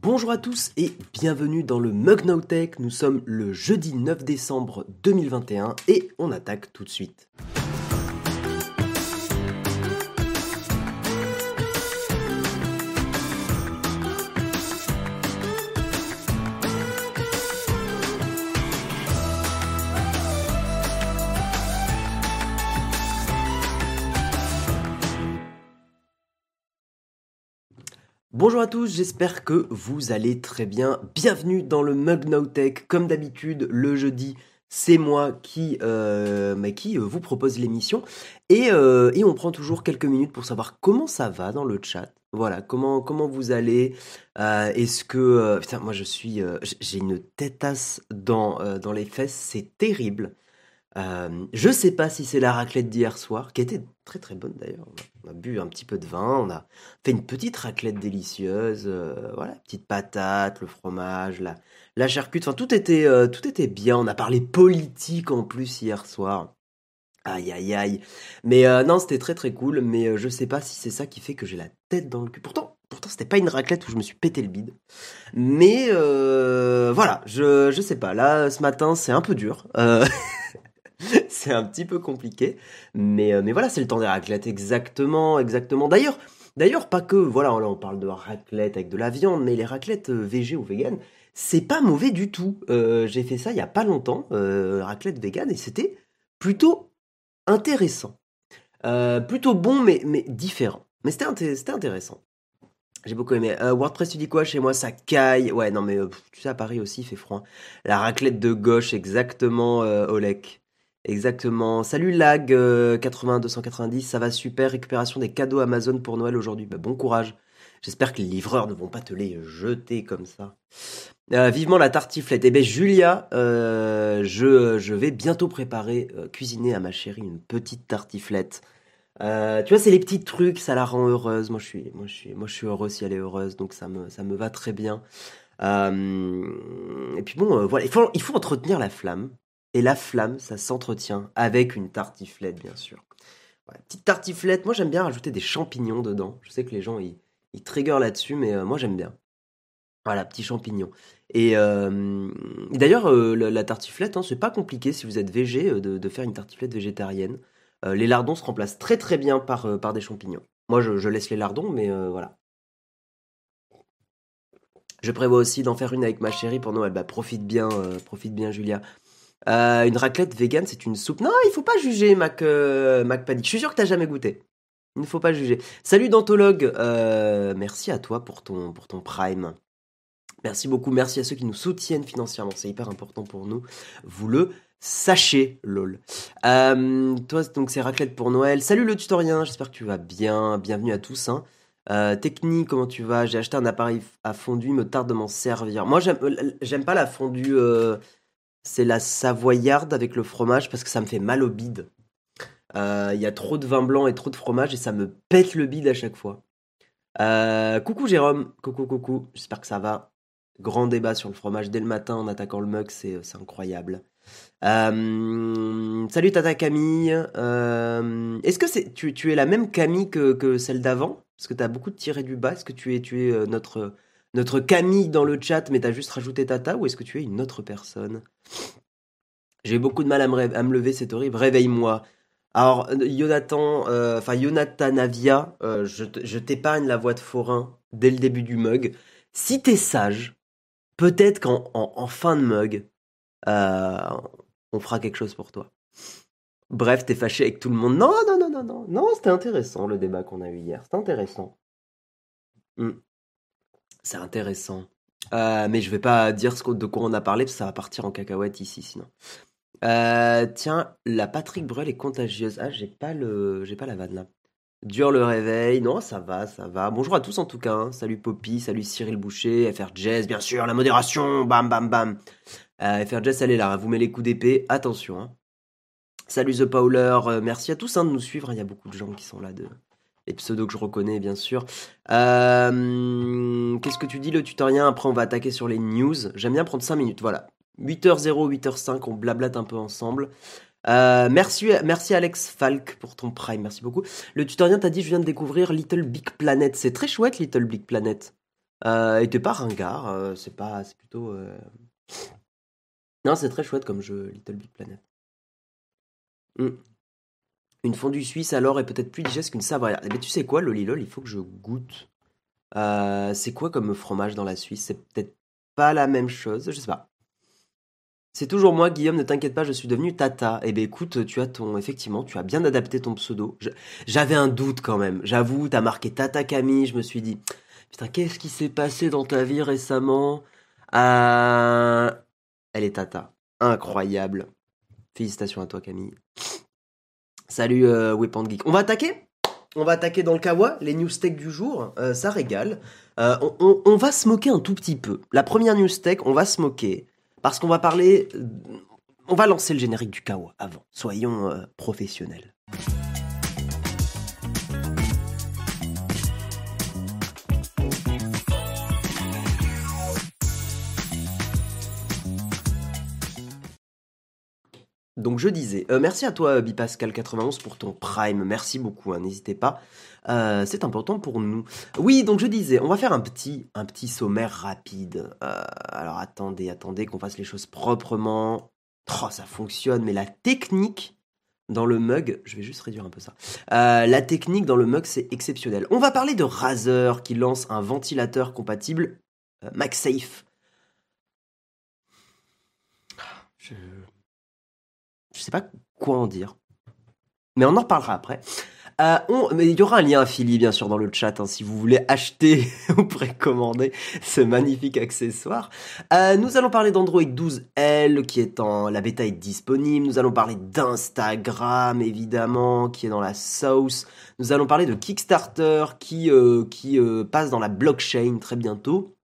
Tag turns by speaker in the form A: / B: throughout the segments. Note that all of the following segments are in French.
A: Bonjour à tous et bienvenue dans le Mug Now Tech. Nous sommes le jeudi 9 décembre 2021 et on attaque tout de suite. Bonjour à tous, j'espère que vous allez très bien. Bienvenue dans le Mug Tech. Comme d'habitude, le jeudi, c'est moi qui, euh, bah, qui euh, vous propose l'émission. Et, euh, et on prend toujours quelques minutes pour savoir comment ça va dans le chat. Voilà, comment, comment vous allez Est-ce que... putain, moi je suis... J'ai une têtasse dans, dans les fesses, c'est terrible. Euh, je sais pas si c'est la raclette d'hier soir, qui était très très bonne d'ailleurs. On a bu un petit peu de vin, on a fait une petite raclette délicieuse, euh, voilà, petite patate, le fromage, la, la charcute, enfin tout était, euh, tout était bien. On a parlé politique en plus hier soir. Aïe aïe aïe. Mais non, c'était très très cool, mais je sais pas si c'est ça qui fait que j'ai la tête dans le cul. Pourtant, pourtant c'était pas une raclette où je me suis pété le bide. Mais voilà, je, je sais pas. Là, ce matin, c'est un peu dur. c'est un petit peu compliqué. Mais, euh, mais voilà, c'est le temps des raclettes, exactement, exactement. D'ailleurs, d'ailleurs, pas que, voilà, là on parle de raclette avec de la viande, mais les raclettes euh, végé ou vegan, c'est pas mauvais du tout. Euh, j'ai fait ça il y a pas longtemps, raclette vegan, et c'était plutôt intéressant. plutôt bon, mais, différent. Mais c'était, intéressant. J'ai beaucoup aimé. WordPress, tu dis quoi chez moi? Ça caille. Ouais, non, mais tu sais, à Paris aussi, fait froid. La raclette de gauche, exactement, Olek. Exactement. Salut Lag 80 290, ça va super. Récupération des cadeaux Amazon pour Noël aujourd'hui. Bah, bon courage. J'espère que les livreurs ne vont pas te les jeter comme ça. Euh, vivement la tartiflette. Eh bien Julia, euh, je, je, vais bientôt préparer, euh, cuisiner à ma chérie une petite tartiflette. tu vois, c'est les petits trucs, ça la rend heureuse. Moi, je suis, moi, je suis, moi, je suis heureux si elle est heureuse, donc ça me, ça me va très bien. et puis bon, voilà, il faut, il faut entretenir la flamme. Et la flamme, ça s'entretient avec une tartiflette, bien sûr. petite tartiflette, moi j'aime bien rajouter des champignons dedans. Je sais que les gens, ils, ils trigger là-dessus, mais euh, moi j'aime bien. Voilà, petits champignons. Et, euh, d'ailleurs, euh, la, tartiflette, hein, c'est pas compliqué si vous êtes végé de, faire une tartiflette végétarienne. les lardons se remplacent très très bien par, des champignons. Moi, je, laisse les lardons, mais voilà. Je prévois aussi d'en faire une avec ma chérie pour Noël. Bah, profite bien, profite bien, Julia. Euh, une raclette vegan, c'est une soupe. Non, il faut pas juger, Mac, euh, Mac Panic. Je suis sûr que t'as jamais goûté. Il ne faut pas juger. Salut Dantologue, euh, merci à toi pour ton, pour ton Prime. Merci beaucoup, merci à ceux qui nous soutiennent financièrement, c'est hyper important pour nous. Vous le sachez, lol. toi, donc c'est raclette pour Noël. Salut le tutorien, j'espère que tu vas bien. Bienvenue à tous. Hein. technique, comment tu vas? J'ai acheté un appareil à fondu, il me tarde de m'en servir. Moi, j'aime pas la fondue c'est la savoyarde avec le fromage parce que ça me fait mal au bide. Euh, il y a trop de vin blanc et trop de fromage et ça me pète le bide à chaque fois. Euh, coucou Jérôme, coucou coucou, j'espère que ça va. Grand débat sur le fromage dès le matin en attaquant le mug, c'est incroyable. Euh, salut Tata Camille. Est-ce que tu, es la même Camille que, celle d'avant? Parce que tu as beaucoup de tirés du bas. Est-ce que tu es, tu es notre notre Camille dans le chat, mais t'as juste rajouté Tata, ou est-ce que tu es une autre personne? J'ai beaucoup de mal à me, lever, c'est horrible. Réveille-moi. Alors, Jonathan, euh, enfin Navia, euh, je, t'épargne la voix de forain dès le début du mug. Si t'es sage, peut-être qu'en en, fin de mug, euh, on fera quelque chose pour toi. Bref, t'es fâché avec tout le monde. Non, non, non, non, non. Non, c'était intéressant le débat qu'on a eu hier. C'était intéressant. Hmm. C'est intéressant. Euh, mais je vais pas dire ce, de quoi on a parlé, parce que ça va partir en cacahuète ici, sinon. Euh, tiens, la Patrick Bruel est contagieuse. Ah, j'ai pas le, j'ai pas la vanne là. Dure le réveil. Non, ça va, ça va. Bonjour à tous en tout cas. Hein. Salut Poppy, salut Cyril Boucher, FR Jazz, bien sûr, la modération, bam bam bam. Euh, Jazz, elle est là, vous met les coups d'épée, attention. Hein. Salut The Powler, merci à tous hein, de nous suivre. Il y a beaucoup de gens qui sont là de, les pseudos que je reconnais bien sûr. Euh, qu'est-ce que tu dis le tutorien Après on va attaquer sur les news. J'aime bien prendre 5 minutes, voilà. 8h0, 8h05, on blablate un peu ensemble. Euh, merci, merci Alex Falk pour ton prime, merci beaucoup. Le tutorien t'a dit je viens de découvrir Little Big Planet. C'est très chouette Little Big Planet. Euh, et t'es pas ringard, euh, c'est pas, c'est plutôt. Non, c'est très chouette comme jeu, Little Big Planet. Hmm. Une fondue suisse alors est peut-être plus digeste qu'une savoyarde. Eh ben, tu sais quoi, Lolilol, il faut que je goûte. Euh, c'est quoi comme fromage dans la Suisse? C'est peut-être pas la même chose, je sais pas. C'est toujours moi, Guillaume, ne t'inquiète pas, je suis devenu Tata. Eh ben écoute, tu as ton. Effectivement, tu as bien adapté ton pseudo. J'avais un doute quand même. J'avoue, t'as marqué Tata Camille, je me suis dit, putain, qu'est-ce qui s'est passé dans ta vie récemment? Euh, Elle est Tata. Incroyable. Félicitations à toi, Camille. Salut, euh, Geek. On va attaquer On va attaquer dans le kawa, les news tech du jour. Euh, ça régale. Euh, on, va se moquer un tout petit peu. La première news tech, on va se moquer. Parce qu'on va parler. On va lancer le générique du kawa avant. Soyons euh, professionnels. Donc je disais, euh, merci à toi Bipascal91 pour ton prime, merci beaucoup, hein, n'hésitez pas, Euh, c'est important pour nous. Oui, donc je disais, on va faire un petit, un petit sommaire rapide. Euh, alors attendez, attendez qu'on fasse les choses proprement. Oh, ça fonctionne, mais la technique dans le mug, je vais juste réduire un peu ça. La technique dans le mug, c'est exceptionnel. On va parler de Razer qui lance un ventilateur compatible MagSafe. Je... Je sais pas quoi en dire. Mais on en reparlera après. Euh, mais il y aura un lien affilié bien sûr dans le chat hein, si vous voulez acheter ou précommander ce magnifique accessoire. Euh, nous allons parler d'Android 12L qui est en la bêta est disponible. Nous allons parler d'Instagram évidemment qui est dans la sauce. Nous allons parler de Kickstarter qui qui euh, passe dans la blockchain très bientôt.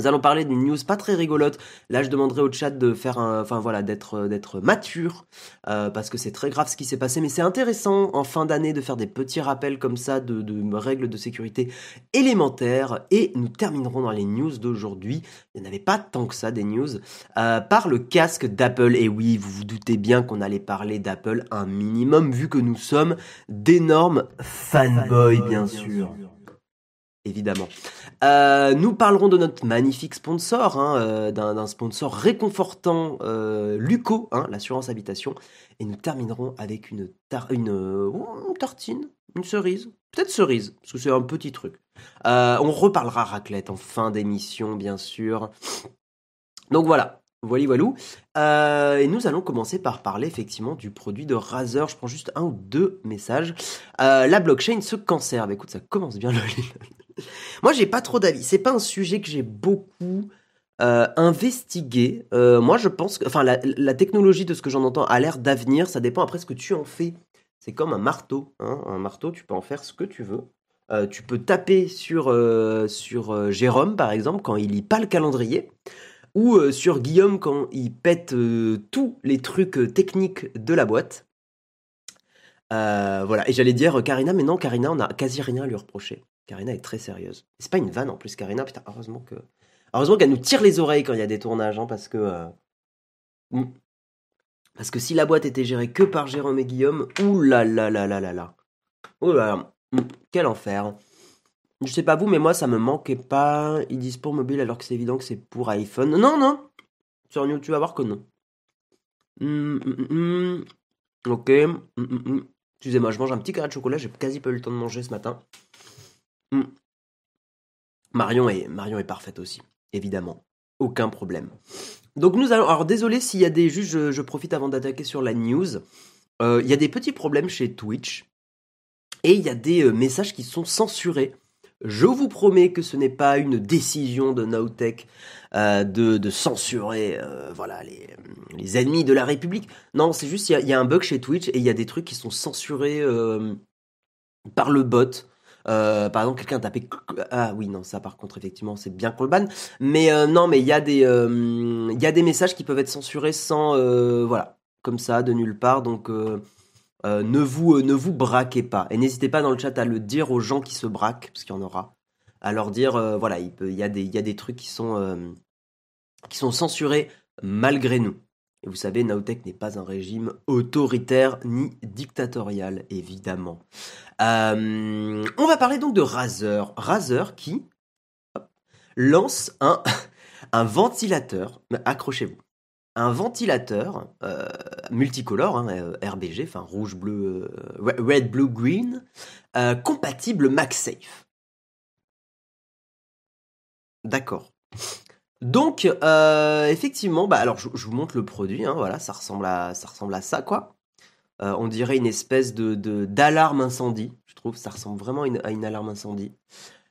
A: Nous allons parler d'une news pas très rigolote. Là, je demanderai au chat de faire un, enfin voilà, d'être d'être mature euh, parce que c'est très grave ce qui s'est passé, mais c'est intéressant en fin d'année de faire des petits rappels comme ça de, de règles de sécurité élémentaires. Et nous terminerons dans les news d'aujourd'hui. Il n'y en avait pas tant que ça des news euh, par le casque d'Apple. Et oui, vous vous doutez bien qu'on allait parler d'Apple un minimum vu que nous sommes d'énormes fanboys, bien sûr évidemment. Euh, nous parlerons de notre magnifique sponsor, hein, euh, d'un sponsor réconfortant, euh, Luco, hein, l'assurance habitation, et nous terminerons avec une, tar- une, une tartine, une cerise, peut-être cerise, parce que c'est un petit truc. On reparlera raclette en fin d'émission, bien sûr. Donc voilà, voilà, voilou. Et nous allons commencer par parler effectivement du produit de Razer. Je prends juste un ou deux messages. La blockchain se conserve. Écoute, ça commence bien le Moi, j'ai pas trop d'avis. C'est pas un sujet que j'ai beaucoup euh, investigué. Euh, moi, je pense que, enfin, la, technologie de ce que j'en entends a l'air d'avenir. Ça dépend après ce que tu en fais. C'est comme un marteau. hein. Un marteau, tu peux en faire ce que tu veux. Euh, tu peux taper sur, sur Jérôme, par exemple, quand il lit pas le calendrier, ou sur Guillaume quand il pète tous les trucs techniques de la boîte. Voilà, et j'allais dire Karina, mais non, Karina, on a quasi rien à lui reprocher. Karina est très sérieuse. C'est pas une vanne en plus, Karina, putain, heureusement que. Heureusement qu'elle nous tire les oreilles quand il y a des tournages, hein, parce que. euh. Parce que si la boîte était gérée que par Jérôme et Guillaume, ouh là là quel enfer. Je sais pas vous, mais moi ça me manquait pas. Ils disent pour mobile alors que c'est évident que c'est pour iPhone. Non, non Sur New, tu vas voir que non? Hum, hum, hum. Ok. Excusez-moi, je mange un petit carré de chocolat, j'ai quasi pas eu le temps de manger ce matin. Hum. Marion est, parfaite aussi, évidemment. Aucun problème. Donc nous allons... Alors désolé s'il y a des... Juste, je, profite avant d'attaquer sur la news. Euh, Il y a des petits problèmes chez Twitch. Et il y a des euh, messages qui sont censurés. Je vous promets que ce n'est pas une décision de Nowtech euh, de, censurer voilà, les, ennemis de la République. Non, c'est juste il y, a- un bug chez Twitch et il y a des trucs qui sont censurés par le bot. Euh, par exemple, quelqu'un a tapé ah oui non ça par contre effectivement c'est bien banne. Mais euh, non mais il y a des euh, y a des messages qui peuvent être censurés sans voilà comme ça de nulle part. Donc ne vous ne vous braquez pas. Et n'hésitez pas dans le chat à le dire aux gens qui se braquent parce qu'il y en aura à leur dire voilà il y a des il y a des trucs qui sont qui sont censurés malgré nous et vous savez Nowtech n'est pas un régime autoritaire ni dictatorial évidemment Euh, on va parler donc de Razer Razer qui lance un, un ventilateur, accrochez-vous, un ventilateur euh, multicolore, hein, euh, RBG, enfin rouge, bleu, red, blue, green, compatible MagSafe. D'accord. Donc, effectivement, bah, alors je, vous montre le produit, hein, voilà, ça ressemble à ça, quoi. on dirait une espèce de d'alarme incendie, je trouve, ça ressemble vraiment à une alarme incendie.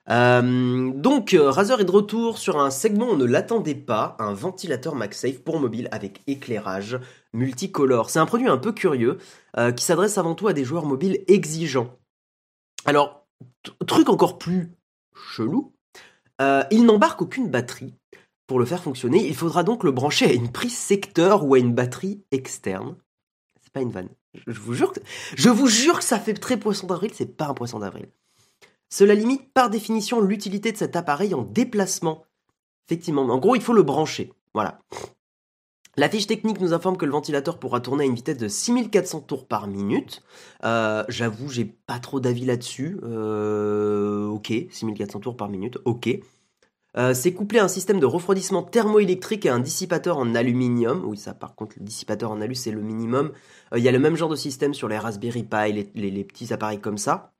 A: Euh, donc, euh, Razer est de retour sur un segment on ne l'attendait pas, un ventilateur MagSafe pour mobile avec éclairage multicolore. C'est un produit un peu curieux euh, qui s'adresse avant tout à des joueurs mobiles exigeants. Alors, truc encore plus chelou, il n'embarque aucune batterie. Pour le faire fonctionner, il faudra donc le brancher à une prise secteur ou à une batterie externe. C'est pas une vanne. Je vous jure que, ça fait très poisson d'avril, c'est pas un poisson d'avril. Cela limite par définition l'utilité de cet appareil en déplacement. Effectivement, en gros, il faut le brancher. Voilà. La fiche technique nous informe que le ventilateur pourra tourner à une vitesse de 6400 tours par minute. Euh, j'avoue, j'ai pas trop d'avis là-dessus. Euh, ok, 6400 tours par minute, ok. Euh, c'est couplé à un système de refroidissement thermoélectrique et un dissipateur en aluminium. Oui, ça, par contre, le dissipateur en alu, c'est le minimum. Il y a le même genre de système sur les Raspberry Pi, les petits appareils comme ça.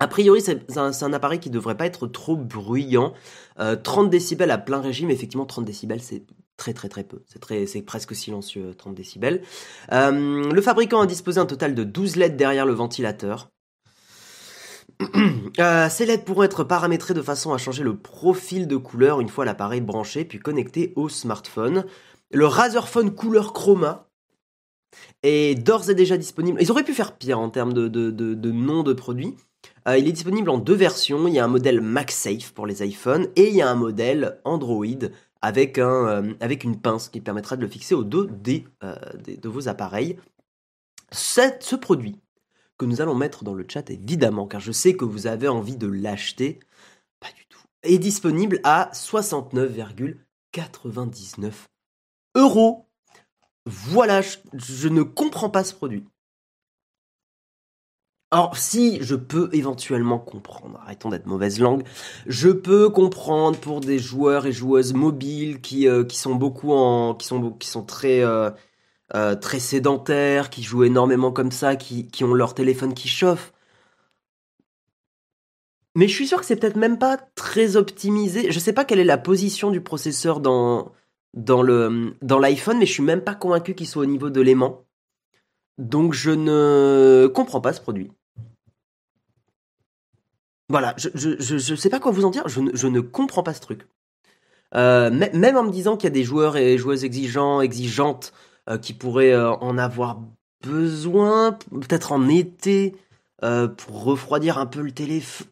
A: A priori, c'est un, appareil qui devrait pas être trop bruyant. 30 euh, décibels à plein régime, effectivement, 30 décibels, c'est très très très peu. C'est presque silencieux, 30 décibels. Euh, le fabricant a disposé un total de 12 LED derrière le ventilateur. Euh, ces LED pourront être paramétrés de façon à changer le profil de couleur une fois l'appareil branché puis connecté au smartphone. Le Razer Phone Couleur Chroma est d'ores et déjà disponible. Ils auraient pu faire pire en termes de, nom de produit. Euh, il est disponible en deux versions. Il y a un modèle MagSafe pour les iPhones et il y a un modèle Android avec, euh, une pince qui permettra de le fixer au dos de vos appareils. ce produit que nous allons mettre dans le chat évidemment, car je sais que vous avez envie de l'acheter, pas du tout, est disponible à 69,99 euros. Voilà, je ne comprends pas ce produit. Alors si je peux éventuellement comprendre, arrêtons d'être mauvaise langue, je peux comprendre pour des joueurs et joueuses mobiles qui, euh, sont beaucoup en qui sont qui sont très euh, euh, très sédentaires, qui jouent énormément comme ça, qui, qui ont leur téléphone qui chauffe. Mais je suis sûr que c'est peut-être même pas très optimisé. Je sais pas quelle est la position du processeur dans dans dans l'iPhone, mais je suis même pas convaincu qu'il soit au niveau de l'aimant. Donc je ne comprends pas ce produit. Voilà, je, je, sais pas quoi vous en dire, je ne, comprends pas ce truc. Euh, même en me disant qu'il y a des joueurs et joueuses exigeants, exigeantes, qui pourraient euh, en avoir besoin, peut-être en été, pour refroidir un peu le téléphone.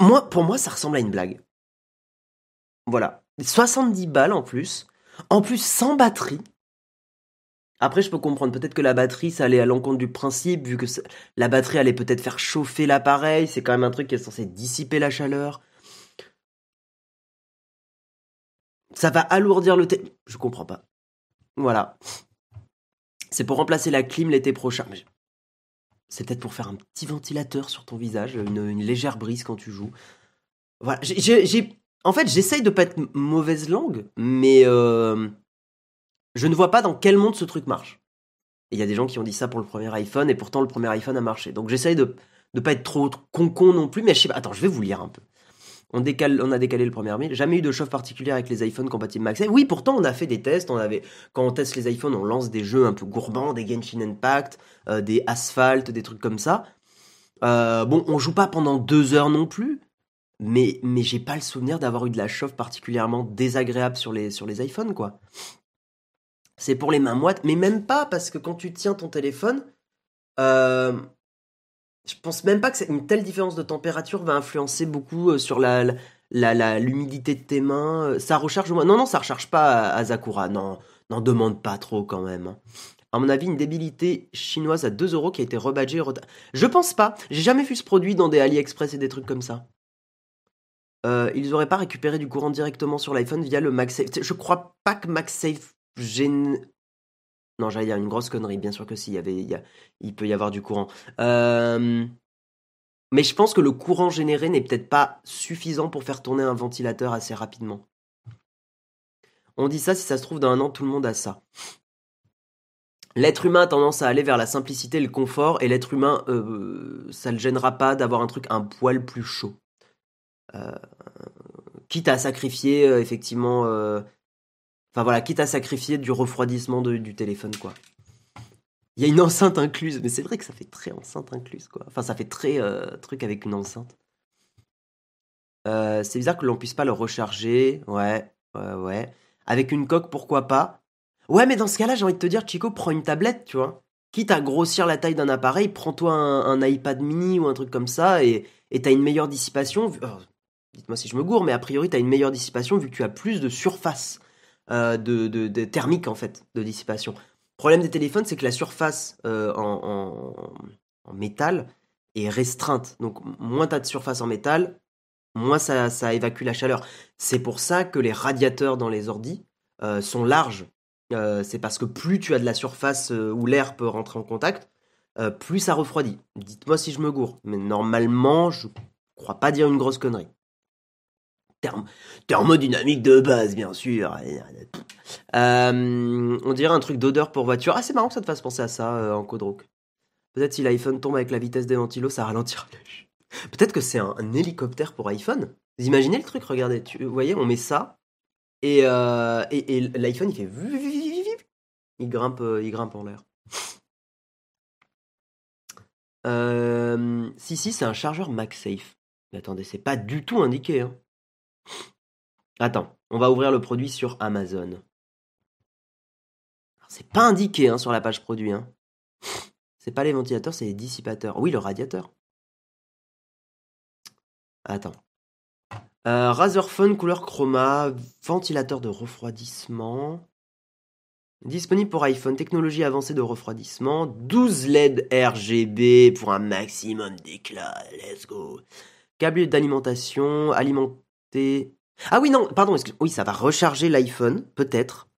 A: Moi, pour moi, ça ressemble à une blague. Voilà. 70 balles en plus. En plus, sans batterie. Après, je peux comprendre peut-être que la batterie, ça allait à l'encontre du principe, vu que la batterie allait peut-être faire chauffer l'appareil. C'est quand même un truc qui est censé dissiper la chaleur. Ça va alourdir le thé. Je comprends pas. Voilà. C'est pour remplacer la clim l'été prochain. C'est peut-être pour faire un petit ventilateur sur ton visage, une, légère brise quand tu joues. Voilà. En fait, j'essaye de pas être mauvaise langue, mais euh, je ne vois pas dans quel monde ce truc marche. Il y a des gens qui ont dit ça pour le premier iPhone et pourtant le premier iPhone a marché. Donc j'essaye de ne pas être trop con-con non plus, mais je sais pas. Attends, je vais vous lire un peu. On, a décalé le premier mail. Jamais eu de chauffe particulière avec les iPhones compatibles MagSafe. Oui, pourtant, on a fait des tests. On avait, quand on teste les iPhones, on lance des jeux un peu gourmands, des Genshin Impact, euh, des Asphalt, des trucs comme ça. Euh, bon, on joue pas pendant deux heures non plus, mais, mais j'ai pas le souvenir d'avoir eu de la chauffe particulièrement désagréable sur les, sur iPhones, quoi c'est pour les mains moites, mais même pas parce que quand tu tiens ton téléphone, euh, je pense même pas que une telle différence de température va influencer beaucoup euh, sur la, l'humidité de tes mains. Ça recharge Non, non, ça recharge pas à, Zakura. Non, n'en demande pas trop quand même. Hein. À mon avis, une débilité chinoise à 2 euros qui a été rebadgée. Je pense pas. J'ai jamais vu ce produit dans des AliExpress et des trucs comme ça. Euh, ils auraient pas récupéré du courant directement sur l'iPhone via le MagSafe. Je crois pas que MagSafe non, j'allais dire une grosse connerie, bien sûr que si, y avait, il, peut y avoir du courant. Euh, Mais je pense que le courant généré n'est peut-être pas suffisant pour faire tourner un ventilateur assez rapidement. On dit ça, si ça se trouve, dans un an, tout le monde a ça. L'être humain a tendance à aller vers la simplicité le confort, et l'être humain, euh, ça ne le gênera pas d'avoir un truc un poil plus chaud. Euh, quitte à sacrifier, effectivement. Enfin voilà, quitte à sacrifier du refroidissement du téléphone, quoi. Il y a une enceinte incluse, mais c'est vrai que ça fait très enceinte incluse, quoi. Enfin, ça fait très truc avec une enceinte. c'est bizarre que l'on puisse pas le recharger. Ouais, ouais, ouais. Avec une coque, pourquoi pas? Ouais, mais dans ce cas-là, j'ai envie de te dire, Chico, prends une tablette, tu vois. Quitte à grossir la taille d'un appareil, prends-toi un, iPad mini ou un truc comme ça et t'as une meilleure dissipation. Dites-moi si je me gourre, mais a priori, t'as une meilleure dissipation vu que tu as plus de surface euh, de, thermique, en fait, de dissipation. Le problème des téléphones, c'est que la surface euh, en, métal est restreinte. Donc, moins t'as de surface en métal, moins ça, évacue la chaleur. C'est pour ça que les radiateurs dans les ordis euh, sont larges c'est parce que plus tu as de la surface où l'air peut rentrer en contact, plus ça refroidit. Dites-moi si je me gourre, mais normalement, je crois pas dire une grosse connerie. Thermodynamique de base, bien sûr. on dirait un truc d'odeur pour voiture. Ah, c'est marrant que ça te fasse penser à ça en code Peut-être si l'iPhone tombe avec la vitesse des ventilos, ça ralentira Peut-être que c'est un, hélicoptère pour iPhone. Vous imaginez le truc Regardez, vous voyez, on met ça, et, et l'iPhone il fait il grimpe, euh, il grimpe en l'air. Euh, si, si, c'est un chargeur MagSafe. Mais attendez, c'est pas du tout indiqué. Hein. Attends, on va ouvrir le produit sur Amazon. C'est pas indiqué hein, sur la page produit. Hein. C'est pas les ventilateurs, c'est les dissipateurs. Oui, le radiateur. Attends. Euh, Razer Phone couleur chroma, ventilateur de refroidissement. Disponible pour iPhone, technologie avancée de refroidissement, 12 LED RGB pour un maximum d'éclat, let's go. Câble d'alimentation, alimenté... Ah oui, non, pardon, oui, ça va recharger l'iPhone, peut-être,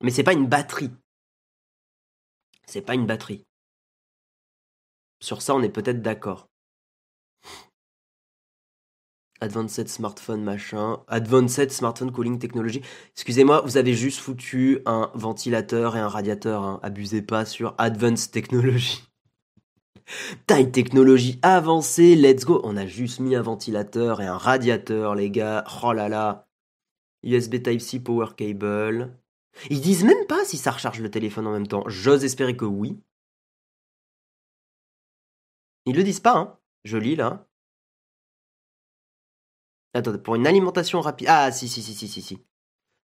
A: mais c'est pas une batterie. C'est pas une batterie. Sur ça, on est peut-être d'accord. Advanced Smartphone machin, Advanced Smartphone Cooling Technology. Excusez-moi, vous avez juste foutu un ventilateur et un radiateur. Hein. Abusez pas sur Advanced Technology. Taille technologie avancée, let's go. On a juste mis un ventilateur et un radiateur, les gars. Oh là là. USB Type-C Power Cable. Ils disent même pas si ça recharge le téléphone en même temps. J'ose espérer que oui. Ils le disent pas, hein. Je lis là. Attends, pour une alimentation rapide. Ah, si, si, si, si, si, si.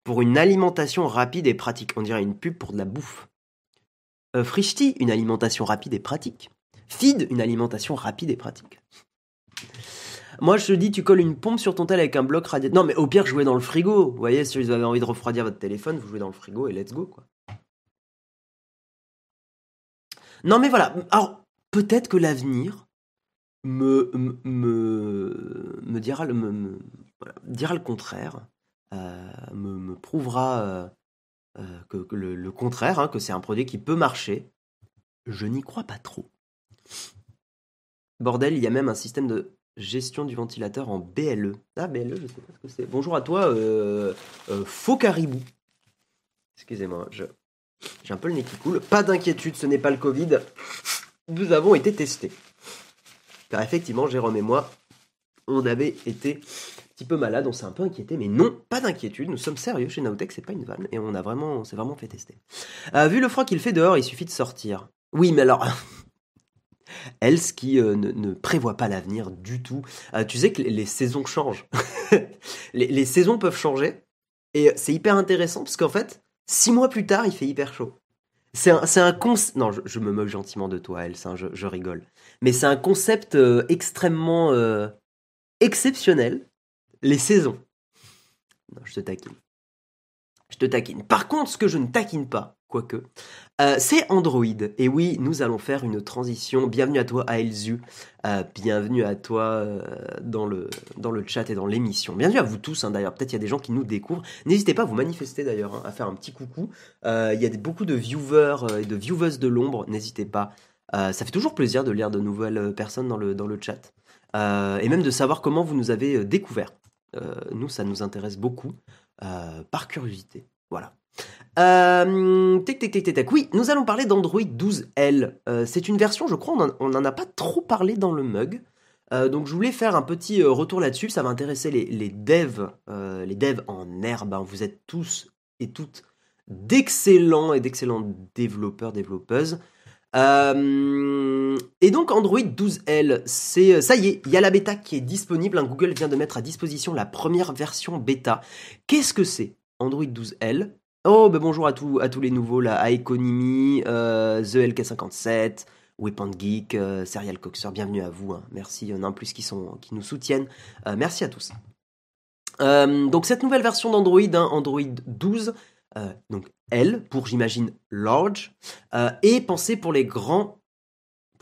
A: Pour une alimentation rapide et pratique. On dirait une pub pour de la bouffe. Euh, Frishti, une alimentation rapide et pratique. Feed, une alimentation rapide et pratique. Moi, je te dis, tu colles une pompe sur ton tel avec un bloc radiateur. Non, mais au pire, jouez dans le frigo. Vous voyez, si vous avez envie de refroidir votre téléphone, vous jouez dans le frigo et let's go, quoi. Non, mais voilà. Alors, peut-être que l'avenir me, me, me dira, le, me, dira le contraire, euh, me, prouvera euh, euh, que, le, contraire, hein, que c'est un produit qui peut marcher. Je n'y crois pas trop. Bordel, il y a même un système de gestion du ventilateur en BLE. Ah, BLE, je sais pas ce que c'est. Bonjour à toi, faux caribou. Excusez-moi, j'ai un peu le nez qui coule. Pas d'inquiétude, ce n'est pas le Covid. Nous avons été testés. Car effectivement, Jérôme et moi, on avait été un petit peu malades, on s'est un peu inquiété, mais non, pas d'inquiétude, nous sommes sérieux chez Naotech, c'est pas une vanne, et on a vraiment, s'est vraiment fait tester. Euh, vu le froid qu'il fait dehors, il suffit de sortir. Oui, mais alors, Else qui euh, ne, prévoit pas l'avenir du tout. Euh, tu sais que les, saisons changent. les, saisons peuvent changer. Et c'est hyper intéressant parce qu'en fait, six mois plus tard, il fait hyper chaud. C'est un, un Non, je, me moque gentiment de toi, Else, hein, je, rigole mais c'est un concept euh, extrêmement euh, exceptionnel. Les saisons. Non, je te taquine. Je te taquine. Par contre, ce que je ne taquine pas, quoique, euh, c'est Android. Et oui, nous allons faire une transition. Bienvenue à toi, Aelzu. bienvenue à toi dans, le, dans le chat et dans l'émission. Bienvenue à vous tous, hein, d'ailleurs. Peut-être il y a des gens qui nous découvrent. N'hésitez pas à vous manifester, d'ailleurs, hein, à faire un petit coucou. Il y a beaucoup de viewers et de viewers de l'ombre. N'hésitez pas euh, ça fait toujours plaisir de lire de nouvelles euh, personnes dans le, dans le chat. et même de savoir comment vous nous avez découvert. nous, ça nous intéresse beaucoup, par curiosité. Voilà. Euh, tic, tic, tic, tic, Oui, nous allons parler d'Android 12L. c'est une version, je crois, on n'en a pas trop parlé dans le mug. donc je voulais faire un petit retour là-dessus. Ça va intéresser les, devs, les devs en herbe. Hein. Vous êtes tous et toutes d'excellents et d'excellents développeurs, développeuses. Euh, et donc Android 12L, c'est ça y est, il y a la bêta qui est disponible. Hein. Google vient de mettre à disposition la première version bêta. Qu'est-ce que c'est Android 12L Oh, ben bonjour à, tous à tous les nouveaux là, Economy, euh, The LK57, Weapon Geek, euh, Serial Coxer, bienvenue à vous. Hein. Merci, il y en a un plus qui, sont, qui nous soutiennent. merci à tous. donc cette nouvelle version d'Android, hein, Android 12, euh, donc L pour j'imagine large, euh, et pensé pour les grands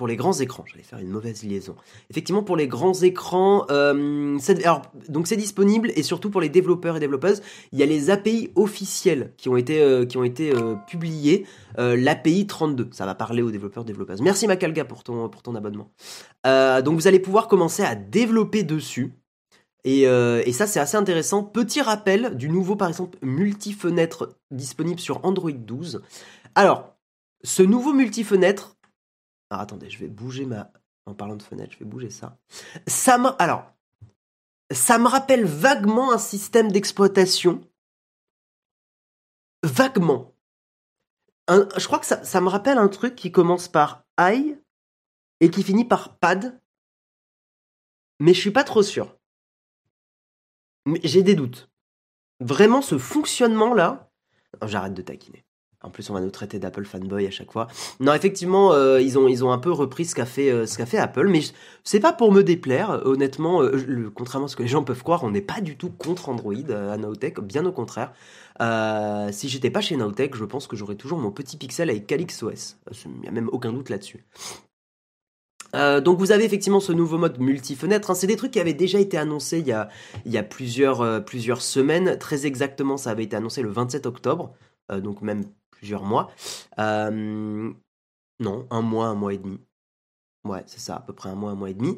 A: pour les grands écrans. J'allais faire une mauvaise liaison. Effectivement, pour les grands écrans, euh, alors, donc c'est disponible et surtout pour les développeurs et développeuses, il y a les API officiels qui ont été qui ont été publiés. L'API 32, ça va parler aux développeurs développeuses. Merci Macalga pour ton pour ton abonnement. donc vous allez pouvoir commencer à développer dessus. Euh, et, ça, c'est assez intéressant. Petit rappel du nouveau, par exemple, multi-fenêtre disponible sur Android 12. Alors, ce nouveau multi-fenêtre. Alors, attendez, je vais bouger ma. En parlant de fenêtre, je vais bouger ça. Ça me. Alors, ça me rappelle vaguement un système d'exploitation. Vaguement. je crois que ça, me rappelle un truc qui commence par I et qui finit par pad. Mais je suis pas trop sûr. J'ai des doutes. Vraiment, ce fonctionnement-là. J'arrête de taquiner. En plus, on va nous traiter d'Apple fanboy à chaque fois. Non, effectivement, euh, ils, ont, un peu repris ce qu'a fait, euh, Apple, mais c'est pas pour me déplaire. Honnêtement, euh, contrairement à ce que les gens peuvent croire, on n'est pas du tout contre Android à Naotech, bien au contraire. si j'étais pas chez Naotech, je pense que j'aurais toujours mon petit pixel avec Calix OS. Il n'y a même aucun doute là-dessus. Donc vous avez effectivement ce nouveau mode multi-fenêtre. Hein. C'est des trucs qui avaient déjà été annoncés il y a, plusieurs, semaines. Très exactement, ça avait été annoncé le 27 octobre, donc même plusieurs mois. non, un mois, un mois et demi. Ouais, c'est ça, à peu près un mois, un mois et demi.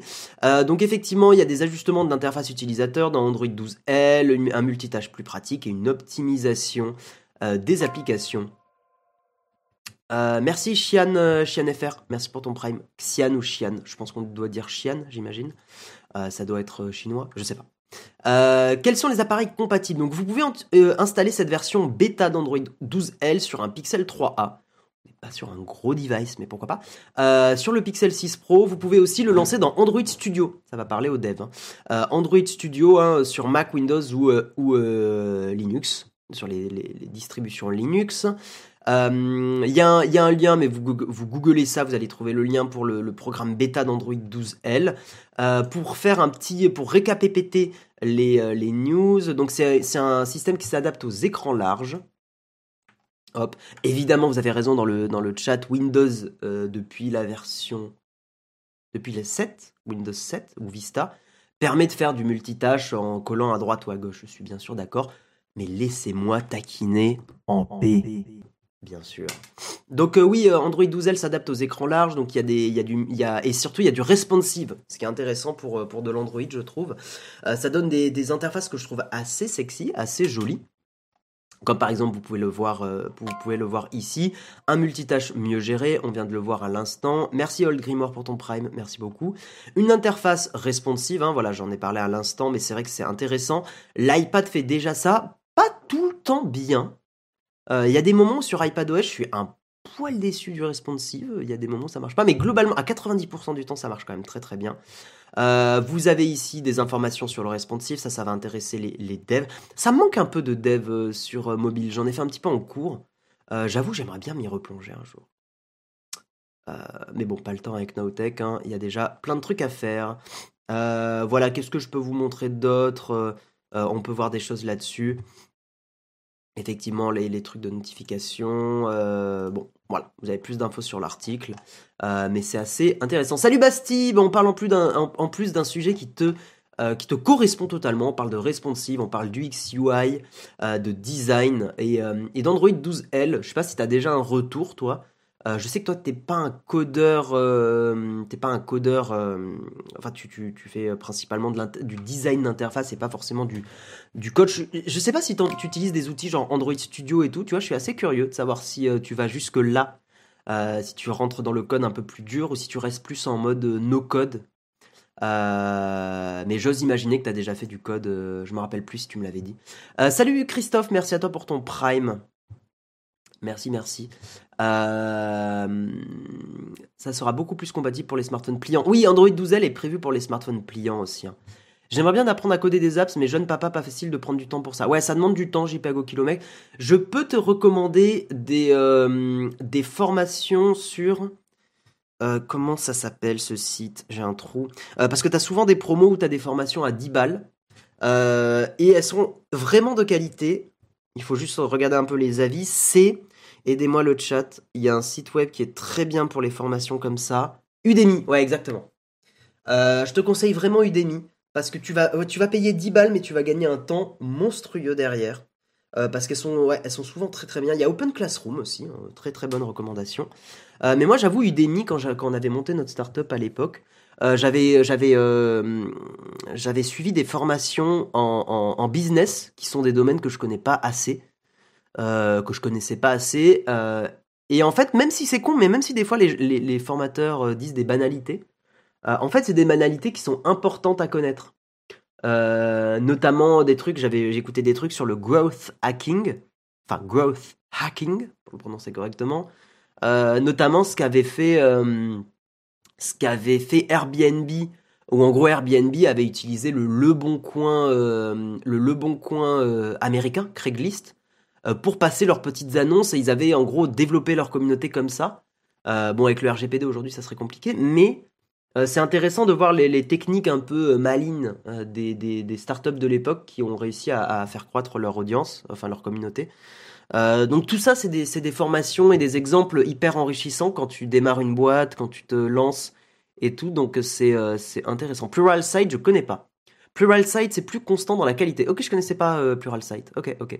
A: donc effectivement, il y a des ajustements de l'interface utilisateur dans Android 12L, un multitâche plus pratique et une optimisation des applications euh, merci Chian, euh, FR, merci pour ton prime. Xian ou Xian, je pense qu'on doit dire Xian, j'imagine. Euh, ça doit être chinois, je sais pas. Quels sont les appareils compatibles? Vous pouvez installer cette version bêta d'Android 12L sur un Pixel 3a. Pas sur un gros device, mais pourquoi pas. sur le Pixel 6 Pro, vous pouvez aussi le lancer dans Android Studio. Ça va parler aux devs. Hein. Android Studio hein, sur Mac, Windows ou Linux, sur les distributions Linux. Il euh, y, a un lien, mais vous, vous googlez ça, vous allez trouver le lien pour le, programme bêta d'Android 12L. Euh, pour faire un petit, pour récapépéter les, euh, les news, donc c'est un système qui s'adapte aux écrans larges. Hop. Évidemment, vous avez raison dans le, dans le chat Windows depuis la version. Depuis les 7, Windows 7 ou Vista, permet de faire du multitâche en collant à droite ou à gauche. Je suis bien sûr d'accord. Mais laissez-moi taquiner en paix. Bien sûr. Donc euh, oui, euh, Android 12L s'adapte aux écrans larges, donc il y a des, et surtout il y a du responsive, ce qui est intéressant pour euh, de l'Android, je trouve. ça donne des, interfaces que je trouve assez sexy, assez jolies. Comme par exemple, vous pouvez le voir, ici, un multitâche mieux géré, on vient de le voir à l'instant. Merci Old Grimoire pour ton prime, merci beaucoup. Une interface responsive, hein, voilà, j'en ai parlé à l'instant, mais c'est vrai que c'est intéressant. L'iPad fait déjà ça, pas tout le temps bien, il y a des moments sur iPadOS, je suis un poil déçu du responsive. Il y a des moments où ça marche pas, mais globalement, à 90% du temps, ça marche quand même très très bien. Euh, vous avez ici des informations sur le responsive, ça, ça va intéresser les, devs. Ça manque un peu de dev euh, sur mobile, j'en ai fait un petit peu en cours. J'avoue, j'aimerais bien m'y replonger un jour. mais bon, pas le temps avec Nowtech, hein. il y a déjà plein de trucs à faire. voilà, qu'est-ce que je peux vous montrer d'autre? On peut voir des choses là-dessus. Effectivement, les, trucs de notification, euh, bon, voilà, vous avez plus d'infos sur l'article, euh, mais c'est assez intéressant. Salut Bastille, on parle en plus d'un, sujet qui te, euh, qui te correspond totalement. On parle de responsive, on parle du XUI, de design et, et d'Android 12L. Je sais pas si tu as déjà un retour, toi, Euh, je sais que toi, t'es pas un codeur, euh, t'es pas un codeur. euh, enfin, tu, fais principalement du design d'interface et pas forcément du, du code. Je, je sais pas si tu utilises des outils genre Android Studio et tout. Tu vois, je suis assez curieux de savoir si tu vas jusque là, si tu rentres dans le code un peu plus dur ou si tu restes plus en mode no code. Mais j'ose imaginer que tu as déjà fait du code. euh, je me rappelle plus si tu me l'avais dit. Salut Christophe, merci à toi pour ton Prime. Merci, merci. Euh, ça sera beaucoup plus compatible pour les smartphones pliants. Oui, Android 12L est prévu pour les smartphones pliants aussi. hein. J'aimerais bien apprendre à coder des apps, mais jeune papa, pas facile de prendre du temps pour ça. Ouais, ça demande du temps, JPEG au kilomètre. Je peux te recommander des, euh, formations sur... euh, comment ça s'appelle ce site? J'ai un trou. Parce que tu as souvent des promos où tu as des formations à 10 balles. Et elles sont vraiment de qualité. Il faut juste regarder un peu les avis. C'est, aidez-moi le chat, il y a un site web qui est très bien pour les formations comme ça. Udemy, ouais, exactement. Euh, je te conseille vraiment Udemy. Parce que tu vas, payer 10 balles, mais tu vas gagner un temps monstrueux derrière. Euh, parce qu'elles sont, sont souvent très très bien. Il y a Open Classroom aussi, hein, très très bonne recommandation. Euh, mais moi j'avoue, Udemy, quand, quand on avait monté notre startup à l'époque, j'avais, suivi des formations en, en- business, qui sont des domaines que je connais pas assez, que je connaissais pas assez. euh, et en fait, même si c'est con, mais même si des fois les, les- formateurs euh, disent des banalités, euh, en fait, c'est des banalités qui sont importantes à connaître. Euh, notamment des trucs, j'avais j'écoutais des trucs sur le growth hacking, enfin growth hacking pour le prononcer correctement, Euh, notamment ce qu'avait fait euh, ce fait Airbnb où en gros Airbnb avait utilisé le Le Bon Coin euh, le Le Bon Coin euh, américain Craigslist euh, pour passer leurs petites annonces et ils avaient en gros développé leur communauté comme ça. Euh, bon avec le RGPD aujourd'hui ça serait compliqué mais euh, c'est intéressant de voir les, techniques un peu euh, malines euh, des, des, des startups de l'époque qui ont réussi à, faire croître leur audience, enfin leur communauté. Euh, donc tout ça, c'est des, formations et des exemples hyper enrichissants quand tu démarres une boîte, quand tu te lances et tout. Donc c'est euh, intéressant. Pluralsight, je connais pas. Pluralsight, c'est plus constant dans la qualité. Ok, je connaissais pas euh, Pluralsight. Ok, ok.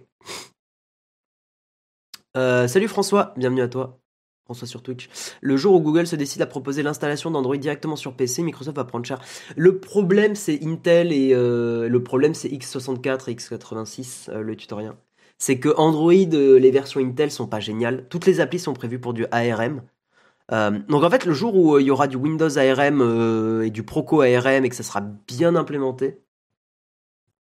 A: Euh, salut François, bienvenue à toi. François sur Twitch. Le jour où Google se décide à proposer l'installation d'Android directement sur PC, Microsoft va prendre cher. Le problème c'est Intel et euh, le problème c'est x64 et x86, euh, le tutoriel. C'est que Android, les versions Intel sont pas géniales. Toutes les applis sont prévues pour du ARM. Donc en fait, le jour où il y aura du Windows ARM et du Proco ARM et que ça sera bien implémenté,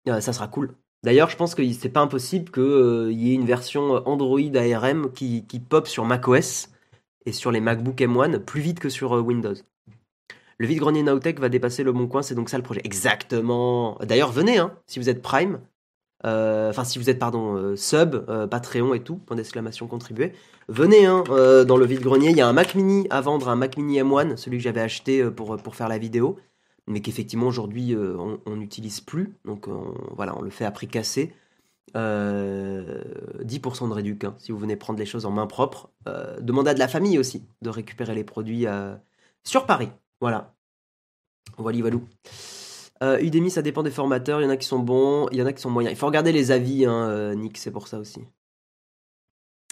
A: ça sera cool. D'ailleurs, je pense que c'est pas impossible qu'il y ait une version Android ARM qui, pop sur macOS et sur les MacBook M1 plus vite que sur euh, Windows. Le vide-grenier Nowtech va dépasser le bon coin, c'est donc ça le projet. Exactement. D'ailleurs, venez, hein, si vous êtes Prime, euh, enfin si vous êtes pardon euh, sub, euh, Patreon et tout, point d'exclamation contribuer. Venez, hein, euh, dans le vide-grenier, il y a un Mac Mini à vendre, un Mac Mini M1, celui que j'avais acheté euh, pour faire la vidéo, mais qu'effectivement aujourd'hui euh, on n'utilise plus, donc on, voilà, on le fait à prix cassé. Euh, 10% de réduc hein, si vous venez prendre les choses en main propre. Euh, demandez à de la famille aussi de récupérer les produits euh, sur Paris. Voilà. Voilà. Euh, Udemy, ça dépend des formateurs. Il y en a qui sont bons, il y en a qui sont moyens. Il faut regarder les avis, hein, euh, Nick, c'est pour ça aussi.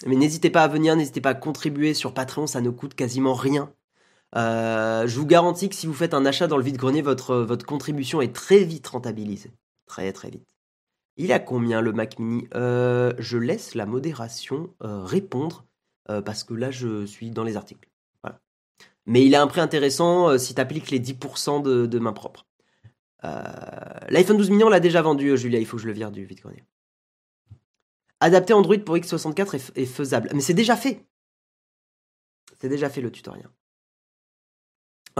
A: Mais n'hésitez pas à venir, n'hésitez pas à contribuer sur Patreon, ça ne coûte quasiment rien. Euh, je vous garantis que si vous faites un achat dans le vide-grenier, votre, votre contribution est très vite rentabilisée. Très très vite. Il a combien le Mac Mini? Euh, Je laisse la modération euh, répondre parce que là je suis dans les articles. Mais il a un prix intéressant si tu appliques les 10% de, main propre. L'iPhone 12 millions l'a déjà vendu, Julia. Il faut que je le vire du vide-grenier. Adapter Android pour x64 est, f- est faisable. Mais c'est déjà fait. C'est déjà fait le tutoriel.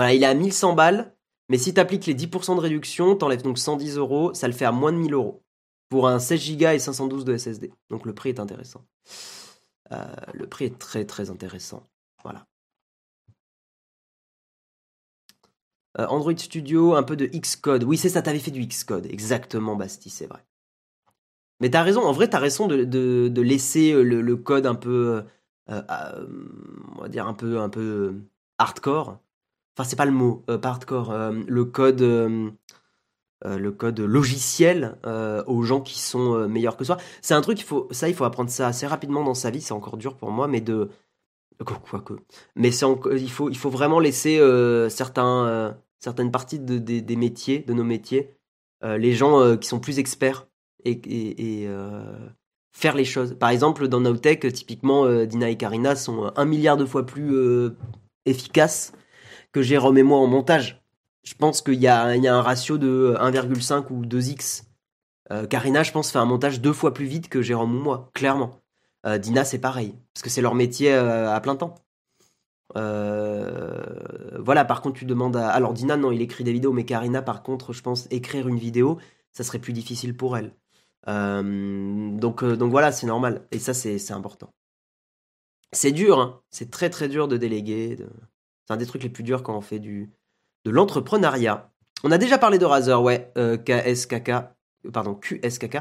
A: Voilà, il est à 1100 balles. Mais si tu appliques les 10% de réduction, t'enlèves donc 110 euros, ça le fait à moins de 1000 euros. Pour un 16 Go et 512 de SSD. Donc le prix est intéressant. Euh, le prix est très très intéressant. Voilà. Euh, Android Studio, un peu de Xcode. Oui, c'est ça, t'avais fait du Xcode. Exactement, Basti, c'est vrai. Mais t'as raison, en vrai, t'as raison de, de, laisser euh, le, code un peu, on va dire un peu, hardcore. Enfin, c'est pas le mot, euh, pas hardcore. euh, le code, euh, euh, le code logiciel euh, aux gens qui sont euh, meilleurs que soi. C'est un truc, il faut, ça, il faut apprendre ça assez rapidement dans sa vie. C'est encore dur pour moi, mais de Quoique. Mais c'est il, faut, vraiment laisser certains, certaines parties de, des, métiers, de nos métiers, les gens qui sont plus experts et, et, faire les choses. Par exemple, dans Nowtech, typiquement, Dina et Karina sont un milliard de fois plus efficaces que Jérôme et moi en montage. Je pense qu'il y, a un ratio de 1,5 ou 2x. Euh, Karina, je pense, fait un montage deux fois plus vite que Jérôme ou moi, clairement. Euh, Dina, c'est pareil, parce que c'est leur métier euh, à plein temps. voilà, par contre, tu demandes à. Alors, Dina, non, il écrit des vidéos, mais Karina, par contre, je pense, écrire une vidéo, ça serait plus difficile pour elle. donc, donc voilà, c'est normal. Et ça, c'est important. C'est dur, hein. c'est très très dur de déléguer. C'est un des trucs les plus durs quand on fait du, de l'entrepreneuriat. On a déjà parlé de Razer, ouais, KSKK, pardon, QSKK,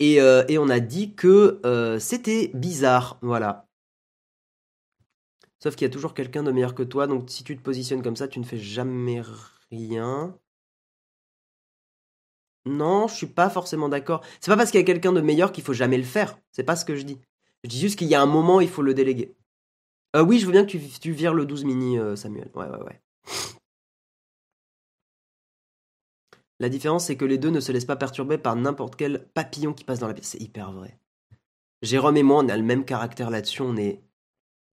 A: et, euh, et on a dit que euh, c'était bizarre, voilà. Sauf qu'il y a toujours quelqu'un de meilleur que toi, donc si tu te positionnes comme ça, tu ne fais jamais rien. Non, je suis pas forcément d'accord. C'est pas parce qu'il y a quelqu'un de meilleur qu'il faut jamais le faire. C'est pas ce que je dis. Je dis juste qu'il y a un moment, il faut le déléguer. Euh, oui, je veux bien que tu, vires le 12 mini, Samuel. Ouais, ouais, ouais. La différence, c'est que les deux ne se laissent pas perturber par n'importe quel papillon qui passe dans la pièce. C'est hyper vrai. Jérôme et moi, on a le même caractère là-dessus. On, est...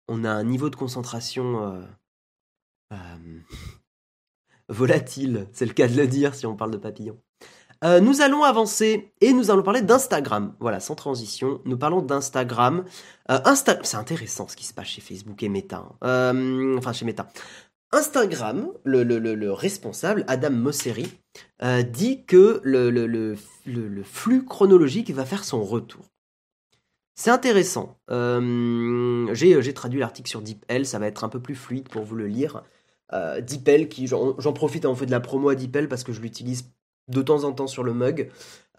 A: on a un niveau de concentration euh, euh, volatile. C'est le cas de le dire si on parle de papillons. Euh, nous allons avancer et nous allons parler d'Instagram. Voilà, sans transition, nous parlons d'Instagram. Insta... C'est intéressant ce qui se passe chez Facebook et Meta. Hein. enfin, chez Meta. Instagram, le, responsable, Adam Mosseri, euh, dit que le, flux chronologique va faire son retour. C'est intéressant. Euh, j'ai traduit l'article sur DeepL, ça va être un peu plus fluide pour vous le lire. Euh, DeepL, qui j'en profite, on fait de la promo à DeepL parce que je l'utilise de temps en temps sur le mug.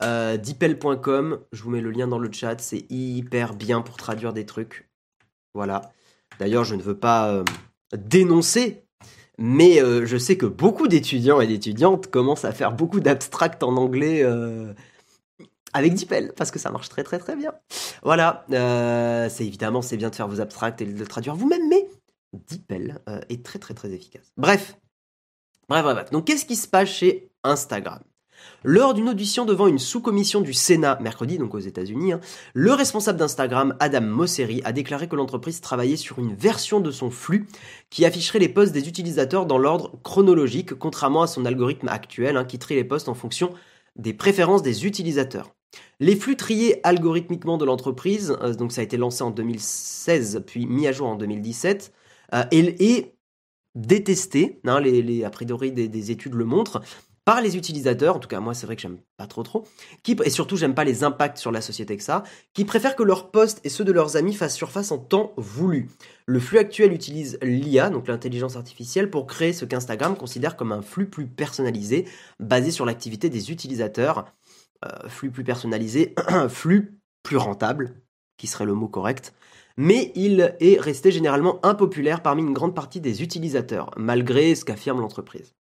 A: Euh, DeepL.com, je vous mets le lien dans le chat, c'est hyper bien pour traduire des trucs. Voilà. D'ailleurs, je ne veux pas dénoncer mais euh, je sais que beaucoup d'étudiants et d'étudiantes commencent à faire beaucoup d'abstract en anglais euh, avec DeepL, parce que ça marche très très très bien. Voilà, euh, c'est évidemment c'est bien de faire vos abstracts et de traduire vous-même, mais DeepL est très très très efficace. Bref, bref, bref. bref. Donc qu'est-ce qui se passe chez Instagram? Lors d'une audition devant une sous-commission du Sénat mercredi, donc aux États-Unis, hein, le responsable d'Instagram, Adam Mosseri, a déclaré que l'entreprise travaillait sur une version de son flux qui afficherait les posts des utilisateurs dans l'ordre chronologique, contrairement à son algorithme actuel hein, qui trie les posts en fonction des préférences des utilisateurs. Les flux triés algorithmiquement de l'entreprise, euh, donc ça a été lancé en 2016 puis mis à jour en 2017, euh, et, détesté, hein, les, a priori des études le montrent, par les utilisateurs, en tout cas moi c'est vrai que j'aime pas trop trop, et surtout j'aime pas les impacts sur la société que ça, qui préfèrent que leurs posts et ceux de leurs amis fassent surface en temps voulu. Le flux actuel utilise l'IA, donc l'intelligence artificielle, pour créer ce qu'Instagram considère comme un flux plus personnalisé, basé sur l'activité des utilisateurs. Euh, flux plus personnalisé, flux plus rentable, qui serait le mot correct, mais il est resté généralement impopulaire parmi une grande partie des utilisateurs, malgré ce qu'affirme l'entreprise.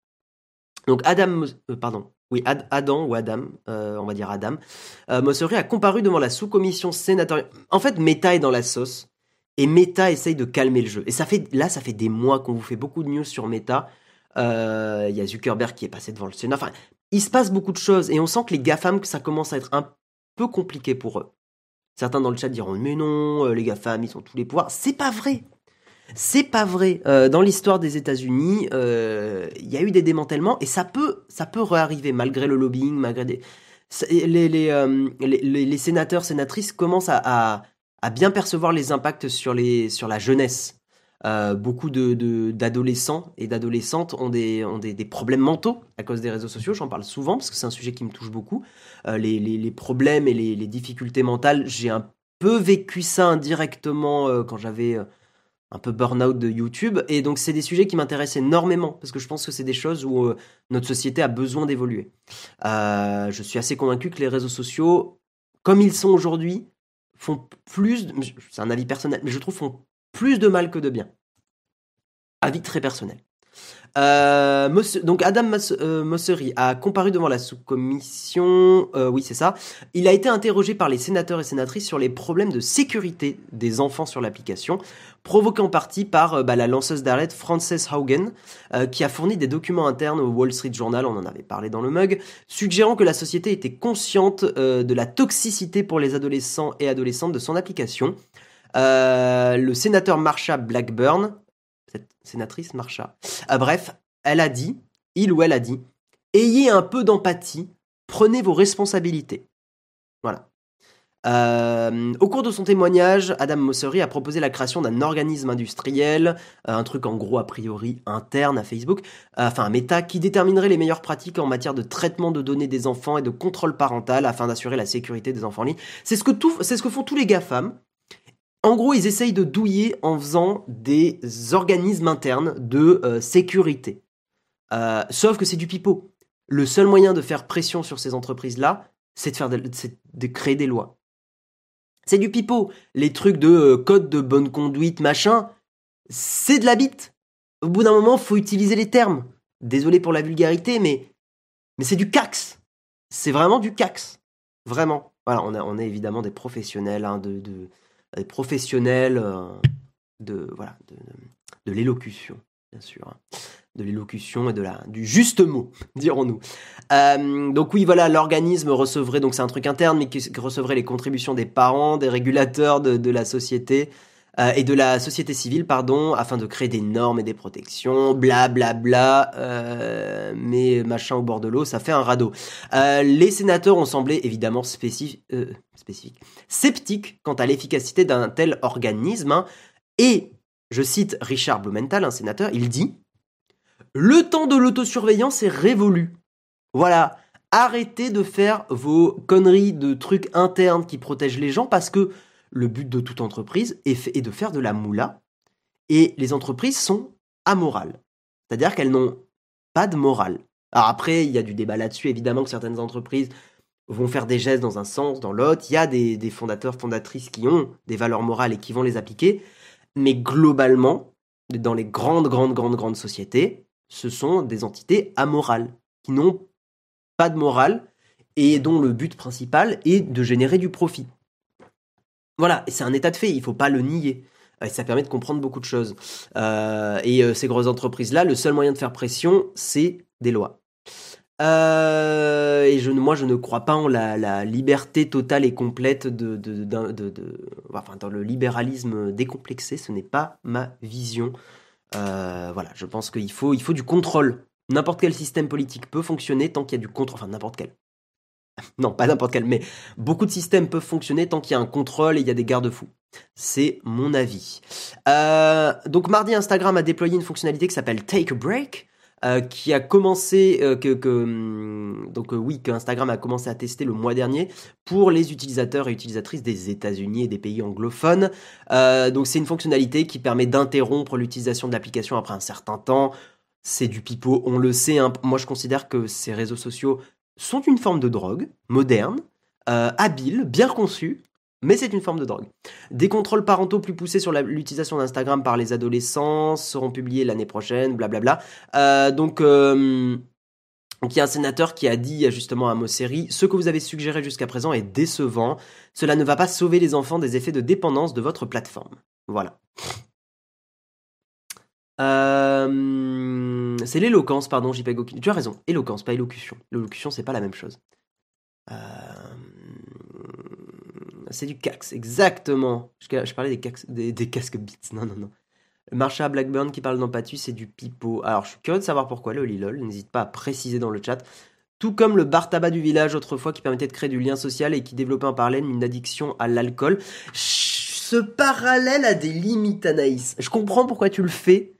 A: Donc Adam, euh, pardon, oui, Adam ou Adam, euh, on va dire Adam, euh, Mosseri a comparu devant la sous-commission sénatoriale. En fait, Meta est dans la sauce et Meta essaye de calmer le jeu. Et ça fait, là, ça fait des mois qu'on vous fait beaucoup de news sur Meta. Il y a Zuckerberg qui est passé devant le Sénat. Enfin, il se passe beaucoup de choses et on sent que les GAFAM, que ça commence à être un peu compliqué pour eux. Certains dans le chat diront mais non, les GAFAM, ils ont tous les pouvoirs. C'est pas vrai. C'est pas vrai. Euh, dans l'histoire des États-Unis, euh, il y a eu des démantèlements et ça peut, ça peut réarriver malgré le lobbying, malgré. Les, les, euh, sénateurs, sénatrices commencent à, bien percevoir les impacts sur, les, sur la jeunesse. beaucoup de, d'adolescents et d'adolescentes ont, des, ont des, problèmes mentaux à cause des réseaux sociaux. J'en parle souvent parce que c'est un sujet qui me touche beaucoup. les, problèmes et les, difficultés mentales, j'ai un peu vécu ça indirectement quand j'avais un peu burn-out de YouTube. Et donc, c'est des sujets qui m'intéressent énormément parce que je pense que c'est des choses où euh, notre société a besoin d'évoluer. Euh, je suis assez convaincu que les réseaux sociaux, comme ils sont aujourd'hui, font plus. C'est un avis personnel, mais je trouve font plus de mal que de bien. Avis très personnel. Euh, donc Adam euh, Mosseri a comparu devant la sous-commission, euh, oui c'est ça. Il a été interrogé par les sénateurs et sénatrices sur les problèmes de sécurité des enfants sur l'application, provoqués en partie par bah, la lanceuse d'alerte Frances Haugen, qui a fourni des documents internes au Wall Street Journal, on en avait parlé dans le mug, suggérant que la société était consciente de la toxicité pour les adolescents et adolescentes de son application. le sénateur Marsha Blackburn, sénatrice Marcha. Euh, bref, elle a dit, il ou elle a dit, ayez un peu d'empathie, prenez vos responsabilités. Voilà. Euh, au cours de son témoignage, Adam Mosseri a proposé la création d'un organisme industriel, euh, un truc en gros a priori interne à Facebook, enfin un Meta, qui déterminerait les meilleures pratiques en matière de traitement de données des enfants et de contrôle parental afin d'assurer la sécurité des enfants en ligne. C'est ce que c'est ce que font tous les GAFAM. En gros, ils essayent de douiller en faisant des organismes internes de euh, sécurité. Euh, sauf que c'est du pipeau. Le seul moyen de faire pression sur ces entreprises-là, c'est de, de, créer des lois. C'est du pipeau. Les trucs de euh, code de bonne conduite, machin, c'est de la bite. Au bout d'un moment, faut utiliser les termes. Désolé pour la vulgarité, mais, c'est du cax. C'est vraiment du cax. Vraiment. Voilà, on, est évidemment des professionnels hein, de, des professionnels euh, de, voilà, de, l'élocution, bien sûr. Hein. De l'élocution et de la, du juste mot, dirons-nous. Euh, donc oui, voilà, l'organisme recevrait, donc c'est un truc interne, mais qui recevrait les contributions des parents, des régulateurs de, de la société, euh, et de la société civile, pardon, afin de créer des normes et des protections, bla bla bla, euh, mais machin au bord de l'eau, ça fait un radeau. Euh, les sénateurs ont semblé évidemment spécifiques, sceptiques quant à l'efficacité d'un tel organisme, hein. et, je cite Richard Blumenthal, un sénateur, il dit « Le temps de l'autosurveillance est révolu. Voilà, arrêtez de faire vos conneries de trucs internes qui protègent les gens parce que le but de toute entreprise est, de faire de la moula. Et les entreprises sont amorales. C'est-à-dire qu'elles n'ont pas de morale. Alors après, il y a du débat là-dessus, évidemment que certaines entreprises vont faire des gestes dans un sens, dans l'autre. Il y a des, des, fondateurs, fondatrices qui ont des valeurs morales et qui vont les appliquer. Mais globalement, dans les grandes, grandes, grandes, grandes sociétés, ce sont des entités amorales, qui n'ont pas de morale et dont le but principal est de générer du profit. Voilà, c'est un état de fait, il faut pas le nier. Ça permet de comprendre beaucoup de choses. Euh, et euh, ces grosses entreprises-là, le seul moyen de faire pression, c'est des lois. Euh, et je, moi, je ne crois pas en la, liberté totale et complète de, enfin, dans le libéralisme décomplexé. Ce n'est pas ma vision. voilà, je pense qu'il faut, il faut du contrôle. N'importe quel système politique peut fonctionner tant qu'il y a du contrôle. Enfin, n'importe quel. Non, pas n'importe quel, mais beaucoup de systèmes peuvent fonctionner tant qu'il y a un contrôle et il y a des garde-fous. C'est mon avis. Euh, donc mardi, Instagram a déployé une fonctionnalité qui s'appelle Take a Break. Euh, qui a commencé euh, que, hum, donc oui que Instagram a commencé à tester le mois dernier pour les utilisateurs et utilisatrices des États-Unis et des pays anglophones. donc c'est une fonctionnalité qui permet d'interrompre l'utilisation de l'application après un certain temps. C'est du pipeau, on le sait. Hein. Moi, je considère que ces réseaux sociaux sont une forme de drogue, moderne, euh, habile, bien conçue, mais c'est une forme de drogue. Des contrôles parentaux plus poussés sur l'utilisation d'Instagram par les adolescents seront publiés l'année prochaine, blablabla. Euh, donc, euh, il y a un sénateur qui a dit justement à Mosseri, ce que vous avez suggéré jusqu'à présent est décevant. Cela ne va pas sauver les enfants des effets de dépendance de votre plateforme. Voilà. Euh, c'est l'éloquence, pardon, JPEG. Tu as raison, éloquence, pas élocution. L'élocution, c'est pas la même chose. Euh, c'est du cax, exactement. Je, parlais des, des, casques bits. Non, non, non. Marsha Blackburn qui parle d'empathie, c'est du pipeau. Alors, je suis curieux de savoir pourquoi le Lilol. N'hésite pas à préciser dans le chat. Tout comme le bar tabac du village autrefois qui permettait de créer du lien social et qui développait en parallèle une addiction à l'alcool. Ce parallèle a des limites, Anaïs. Je comprends pourquoi tu le fais,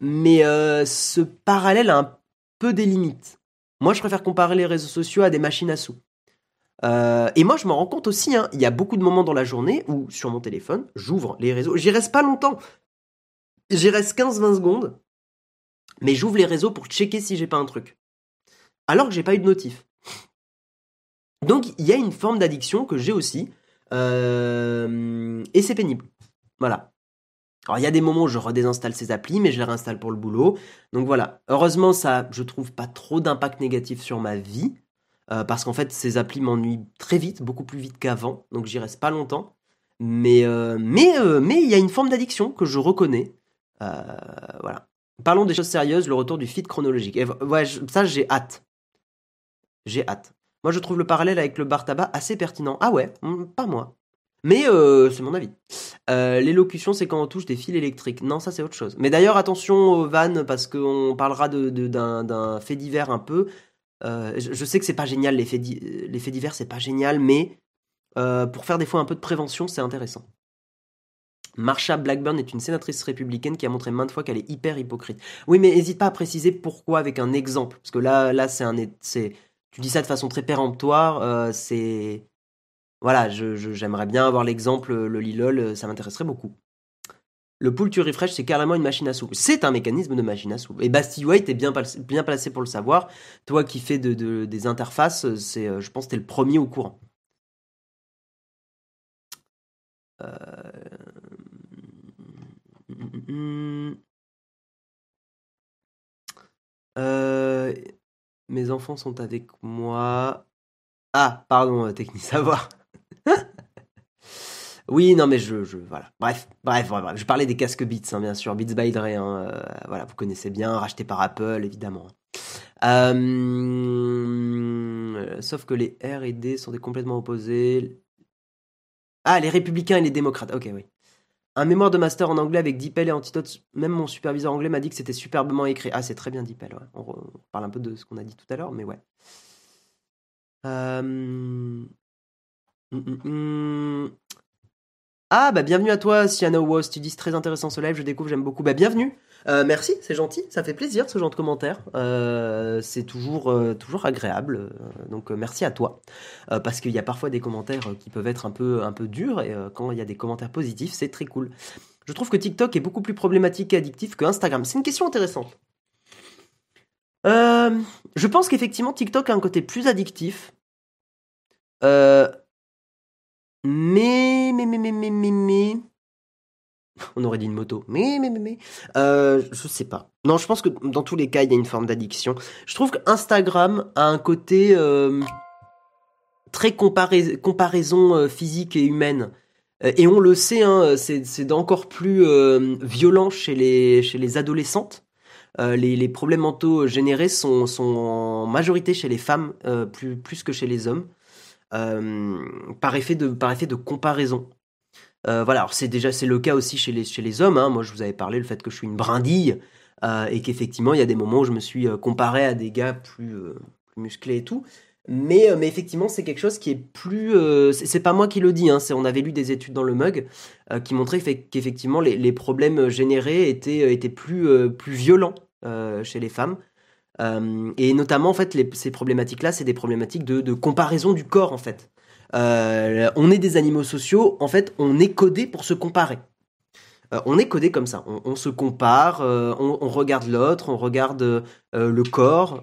A: mais euh, ce parallèle a un peu des limites. Moi, je préfère comparer les réseaux sociaux à des machines à sous. Euh, et moi, je m'en rends compte aussi. Hein, il y a beaucoup de moments dans la journée où, sur mon téléphone, j'ouvre les réseaux. J'y reste pas longtemps. J'y reste 15-20 secondes. Mais j'ouvre les réseaux pour checker si j'ai pas un truc. Alors que j'ai pas eu de notif. Donc, il y a une forme d'addiction que j'ai aussi. Euh, et c'est pénible. Voilà. Alors il y a des moments où je redésinstalle ces applis, mais je les réinstalle pour le boulot. Donc voilà. Heureusement, ça, je trouve pas trop d'impact négatif sur ma vie. Euh, parce qu'en fait, ces applis m'ennuient très vite, beaucoup plus vite qu'avant. Donc j'y reste pas longtemps. Mais euh, mais euh, mais il y a une forme d'addiction que je reconnais. voilà. Parlons des choses sérieuses, le retour du feed chronologique. Et ouais, ça j'ai hâte. J'ai hâte. Moi, je trouve le parallèle avec le bar tabac assez pertinent. Ah ouais, hmm, pas moi. Mais c'est mon avis. L'élocution, c'est quand on touche des fils électriques. Non, ça c'est autre chose. Mais d'ailleurs, attention aux vannes, parce qu'on parlera d'un de, fait divers un peu. je, sais que c'est pas génial, les faits, divers, c'est pas génial, mais pour faire des fois un peu de prévention, c'est intéressant. Marsha Blackburn est une sénatrice républicaine qui a montré maintes fois qu'elle est hyper hypocrite. Oui, mais n'hésite pas à préciser pourquoi avec un exemple. Parce que là, là c'est un. Tu dis ça de façon très péremptoire, c'est voilà, j'aimerais bien avoir l'exemple, le Lilol, ça m'intéresserait beaucoup. Le pull to refresh, c'est carrément une machine à sous. C'est un mécanisme de machine à sous. Et Basti White est bien, placé pour le savoir. Toi qui fais de, des interfaces, euh, je pense que tu le premier au courant. Euh, euh, mes enfants sont avec moi. Ah, pardon, technique savoir. oui, non, mais je, voilà. Bref, bref, bref, Je parlais des casques Beats, hein, bien sûr. Beats by Dre, hein, euh, voilà, vous connaissez bien, racheté par Apple, évidemment. Euh, sauf que les R et D sont des complètement opposés. Ah, les républicains et les démocrates. Ok, oui. Un mémoire de master en anglais avec DeepL et Antidote. Même mon superviseur anglais m'a dit que c'était superbement écrit. Ah, c'est très bien DeepL, ouais. On, parle un peu de ce qu'on a dit tout à l'heure, mais ouais. Euh... Hum, hum, hum. Ah, bah bienvenue à toi, Siana Was. Tu dis très intéressant ce live, je découvre, j'aime beaucoup. Bah bienvenue. Euh, merci, c'est gentil, ça fait plaisir ce genre de commentaires. Euh, c'est toujours, euh, agréable. donc merci à toi. parce qu'il y a parfois des commentaires qui peuvent être un peu, un peu durs et quand il y a des commentaires positifs, c'est très cool. Je trouve que TikTok est beaucoup plus problématique et addictif que Instagram. C'est une question intéressante. je pense qu'effectivement TikTok a un côté plus addictif. Mais, mais, mais, mais, mais, mais, mais. On aurait dit une moto. Mais, mais, mais, mais. Euh, je sais pas. Non, je pense que dans tous les cas, il y a une forme d'addiction. Je trouve qu'Instagram a un côté euh, très comparaison euh, physique et humaine. Et on le sait, hein, c'est encore plus violent chez les, chez les adolescentes. les, les, problèmes mentaux générés sont, sont en majorité chez les femmes, plus, plus que chez les hommes. Euh, par, effet de, par effet de comparaison. Euh, voilà, alors c'est déjà c'est le cas aussi chez les, chez les hommes. Hein. Moi, je vous avais parlé le fait que je suis une brindille euh, et qu'effectivement, il y a des moments où je me suis comparé à des gars plus, musclés et tout. Mais, mais effectivement, c'est quelque chose qui est plus. c'est pas moi qui le dis, hein, on avait lu des études dans le mug qui montraient qu'effectivement, les, les, problèmes générés étaient, étaient plus, plus violents chez les femmes. Euh, et notamment, en fait, ces problématiques-là, c'est des problématiques de, comparaison du corps, en fait. Euh, on est des animaux sociaux, en fait, on est codé pour se comparer. Euh, on est codé comme ça. On, se compare, on, regarde l'autre, on regarde le corps.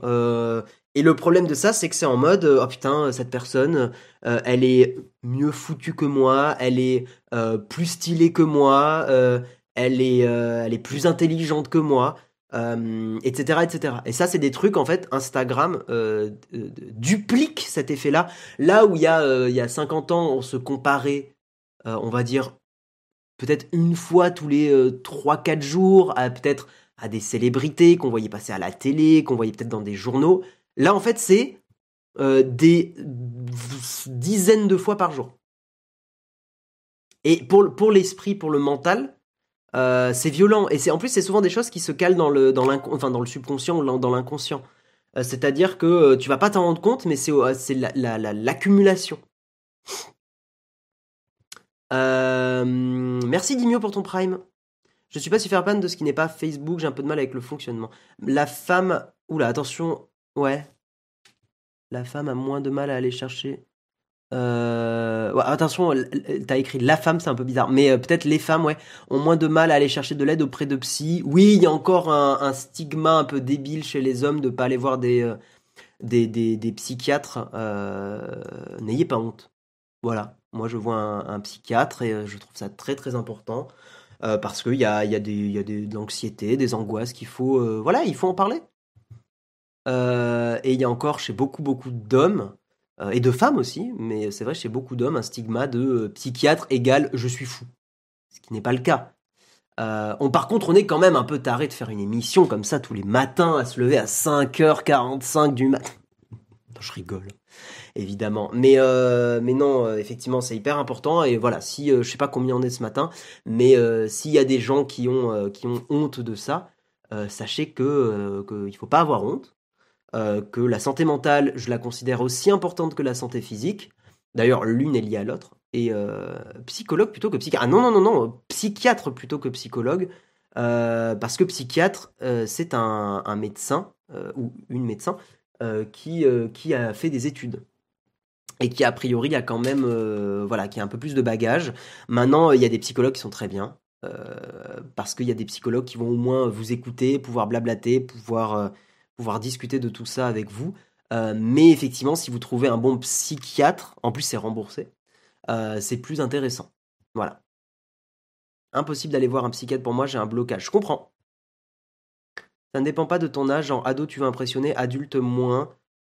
A: et le problème de ça, c'est que c'est en mode oh putain, cette personne, elle est mieux foutue que moi, elle est plus stylée que moi, elle est, elle est plus intelligente que moi euh, etc. Et ça, c'est des trucs, en fait, Instagram euh, euh, duplique cet effet-là. Là où il y, a, il y a 50 ans, on se comparait, on va dire, peut-être une fois tous les 3-4 jours, à peut-être à des célébrités qu'on voyait passer à la télé, qu'on voyait peut-être dans des journaux. Là, en fait, c'est des dizaines de fois par jour. Et pour, pour l'esprit, pour le mental, euh, c'est violent et c'est en plus c'est souvent des choses qui se calent dans le subconscient ou dans l'inconscient. Euh, c'est-à-dire que euh, tu vas pas t'en rendre compte, mais c'est l'accumulation. merci Dimio pour ton prime. Je suis pas super fan de ce qui n'est pas Facebook, j'ai un peu de mal avec le fonctionnement. La femme, oula, attention, ouais. La femme a moins de mal à aller chercher euh, attention, t'as écrit la femme, c'est un peu bizarre, mais euh, peut-être les femmes, ouais, ont moins de mal à aller chercher de l'aide auprès de psy. Oui, il y a encore un, stigma un peu débile chez les hommes de pas aller voir des euh, des, des, psychiatres. N'ayez pas honte. Voilà, moi je vois un, psychiatre et je trouve ça très très important. parce qu'il y a, y a, des, y a des, de l'anxiété, des angoisses qu'il faut, voilà, il faut en parler. et il y a encore chez beaucoup, beaucoup d'hommes, et de femmes aussi, mais c'est vrai chez beaucoup d'hommes, un stigma de psychiatre égale je suis fou. Ce qui n'est pas le cas. on, par contre, on est quand même un peu taré de faire une émission comme ça tous les matins, à se lever à 5h45 du matin. Je rigole évidemment. Mais, euh, mais non, euh, effectivement, c'est hyper important. Et voilà, si euh, je sais pas combien on est ce matin, mais s'il y a des gens qui ont, qui ont honte de ça, sachez que qu'il faut pas avoir honte. Que la santé mentale, je la considère aussi importante que la santé physique. D'ailleurs, l'une est liée à l'autre. Et psychologue plutôt que psychiatre. Ah non, non, non, non, psychiatre plutôt que psychologue. parce que psychiatre, c'est un, médecin ou une médecin qui, qui a fait des études et qui a priori a quand même euh, voilà qui a un peu plus de bagages. Maintenant, il y a des psychologues qui sont très bien euh, parce qu'il y a des psychologues qui vont au moins vous écouter, pouvoir blablater, pouvoir euh, pouvoir discuter de tout ça avec vous. mais effectivement, si vous trouvez un bon psychiatre, en plus c'est remboursé, c'est plus intéressant. Voilà. Impossible d'aller voir un psychiatre pour moi, j'ai un blocage. Je comprends. Ça ne dépend pas de ton âge. En ado, tu veux impressionner, adulte moins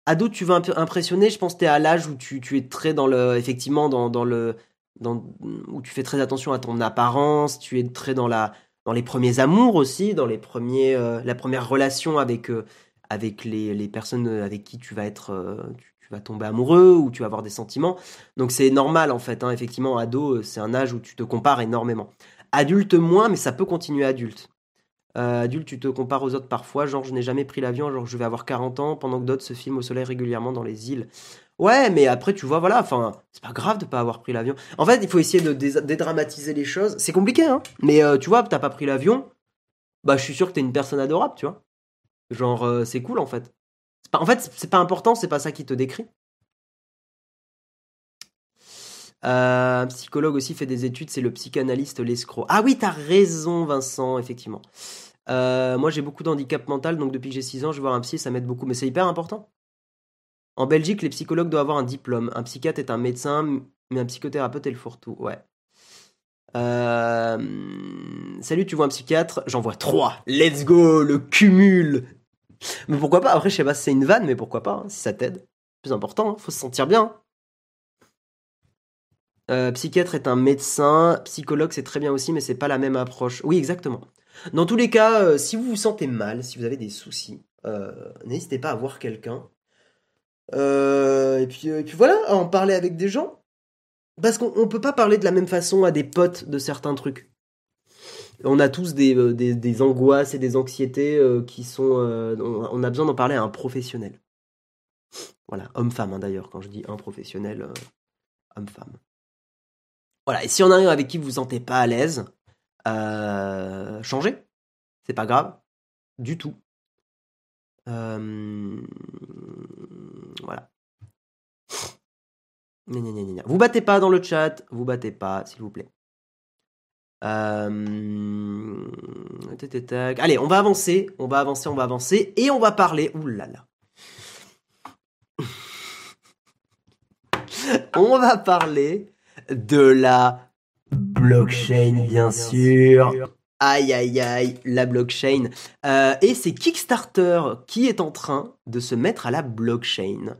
A: ado, tu veux impressionner, je pense que tu es à l'âge où tu, es très dans le. Effectivement, dans, le. Où tu fais très attention à ton apparence, tu es très dans, la, dans les premiers amours aussi, dans les premiers, euh, la première relation avec, euh, avec les, personnes avec qui tu vas être. Euh, tu, vas tomber amoureux ou tu vas avoir des sentiments. Donc c'est normal en fait, hein, effectivement, ado, c'est un âge où tu te compares énormément. Adulte moins, mais ça peut continuer adulte. Euh, adulte, tu te compares aux autres parfois, genre je n'ai jamais pris l'avion, genre je vais avoir 40 ans, pendant que d'autres se filment au soleil régulièrement dans les îles. Ouais, mais après, tu vois, voilà, enfin, c'est pas grave de pas avoir pris l'avion. En fait, il faut essayer de dédramatiser les choses. C'est compliqué, hein, mais euh, tu vois, t'as pas pris l'avion, bah je suis sûr que t'es une personne adorable, tu vois. Genre, euh, c'est cool en fait. En fait, c'est pas important, c'est pas ça qui te décrit. Un psychologue aussi fait des études, c'est le psychanalyste l'escroc. Ah oui, t'as raison, Vincent, effectivement. Euh, moi, j'ai beaucoup d'handicap mental, donc depuis que j'ai 6 ans, je vais voir un psy ça m'aide beaucoup. Mais c'est hyper important. En Belgique, les psychologues doivent avoir un diplôme. Un psychiatre est un médecin, mais un psychothérapeute est le fourre-tout. Ouais. Euh, salut, tu vois un psychiatre? J'en vois 3. Let's go, le cumul. Mais pourquoi pas? Après, je sais pas si c'est une vanne, mais pourquoi pas hein, Si ça t'aide. Plus important, hein, faut se sentir bien. Euh, psychiatre est un médecin, psychologue c'est très bien aussi, mais c'est pas la même approche. Oui, exactement. Dans tous les cas, euh, si vous vous sentez mal, si vous avez des soucis, euh, n'hésitez pas à voir quelqu'un. et, puis, puis voilà, à en parler avec des gens. Parce qu'on peut pas parler de la même façon à des potes de certains trucs. On a tous des, des, angoisses et des anxiétés qui sont... on a besoin d'en parler à un professionnel. Voilà, homme-femme hein, d'ailleurs, quand je dis un professionnel, homme-femme. Voilà, et si on a un avec qui vous vous sentez pas à l'aise, euh, changez. C'est pas grave. Du tout. Euh, voilà. Vous battez pas dans le chat, vous battez pas, s'il vous plaît. Euh... Allez, on va avancer, on va avancer, on va avancer, et on va parler. Ouh là là. on va parler de la blockchain, bien sûr. Aïe aïe aïe, la blockchain. Euh, et c'est Kickstarter qui est en train de se mettre à la blockchain.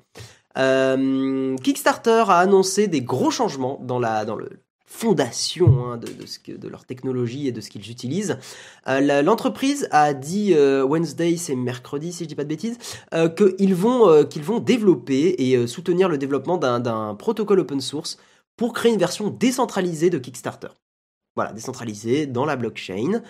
A: Euh, Kickstarter a annoncé des gros changements dans le fondation hein, de, ce de leur technologie et de ce qu'ils utilisent. Euh, l'entreprise a dit Wednesday, c'est mercredi si je dis pas de bêtises, qu'ils vont vont développer et soutenir le développement d'un protocole open source pour créer une version décentralisée de Kickstarter. Voilà, décentralisée dans la blockchain.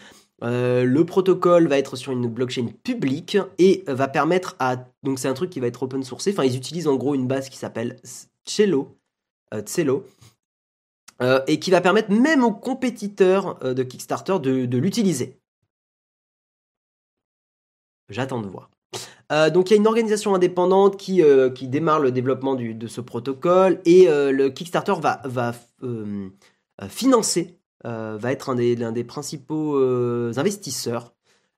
A: Euh, le protocole va être sur une blockchain publique et va permettre à... Donc c'est un truc qui va être open sourcé. Enfin, ils utilisent en gros une base qui s'appelle Cello. Euh, euh, et qui va permettre même aux compétiteurs de Kickstarter de l'utiliser. J'attends de voir. Euh, donc il y a une organisation indépendante qui, euh, qui démarre le développement de ce protocole et euh, le Kickstarter va, va financer, va être un des, l'un des principaux investisseurs.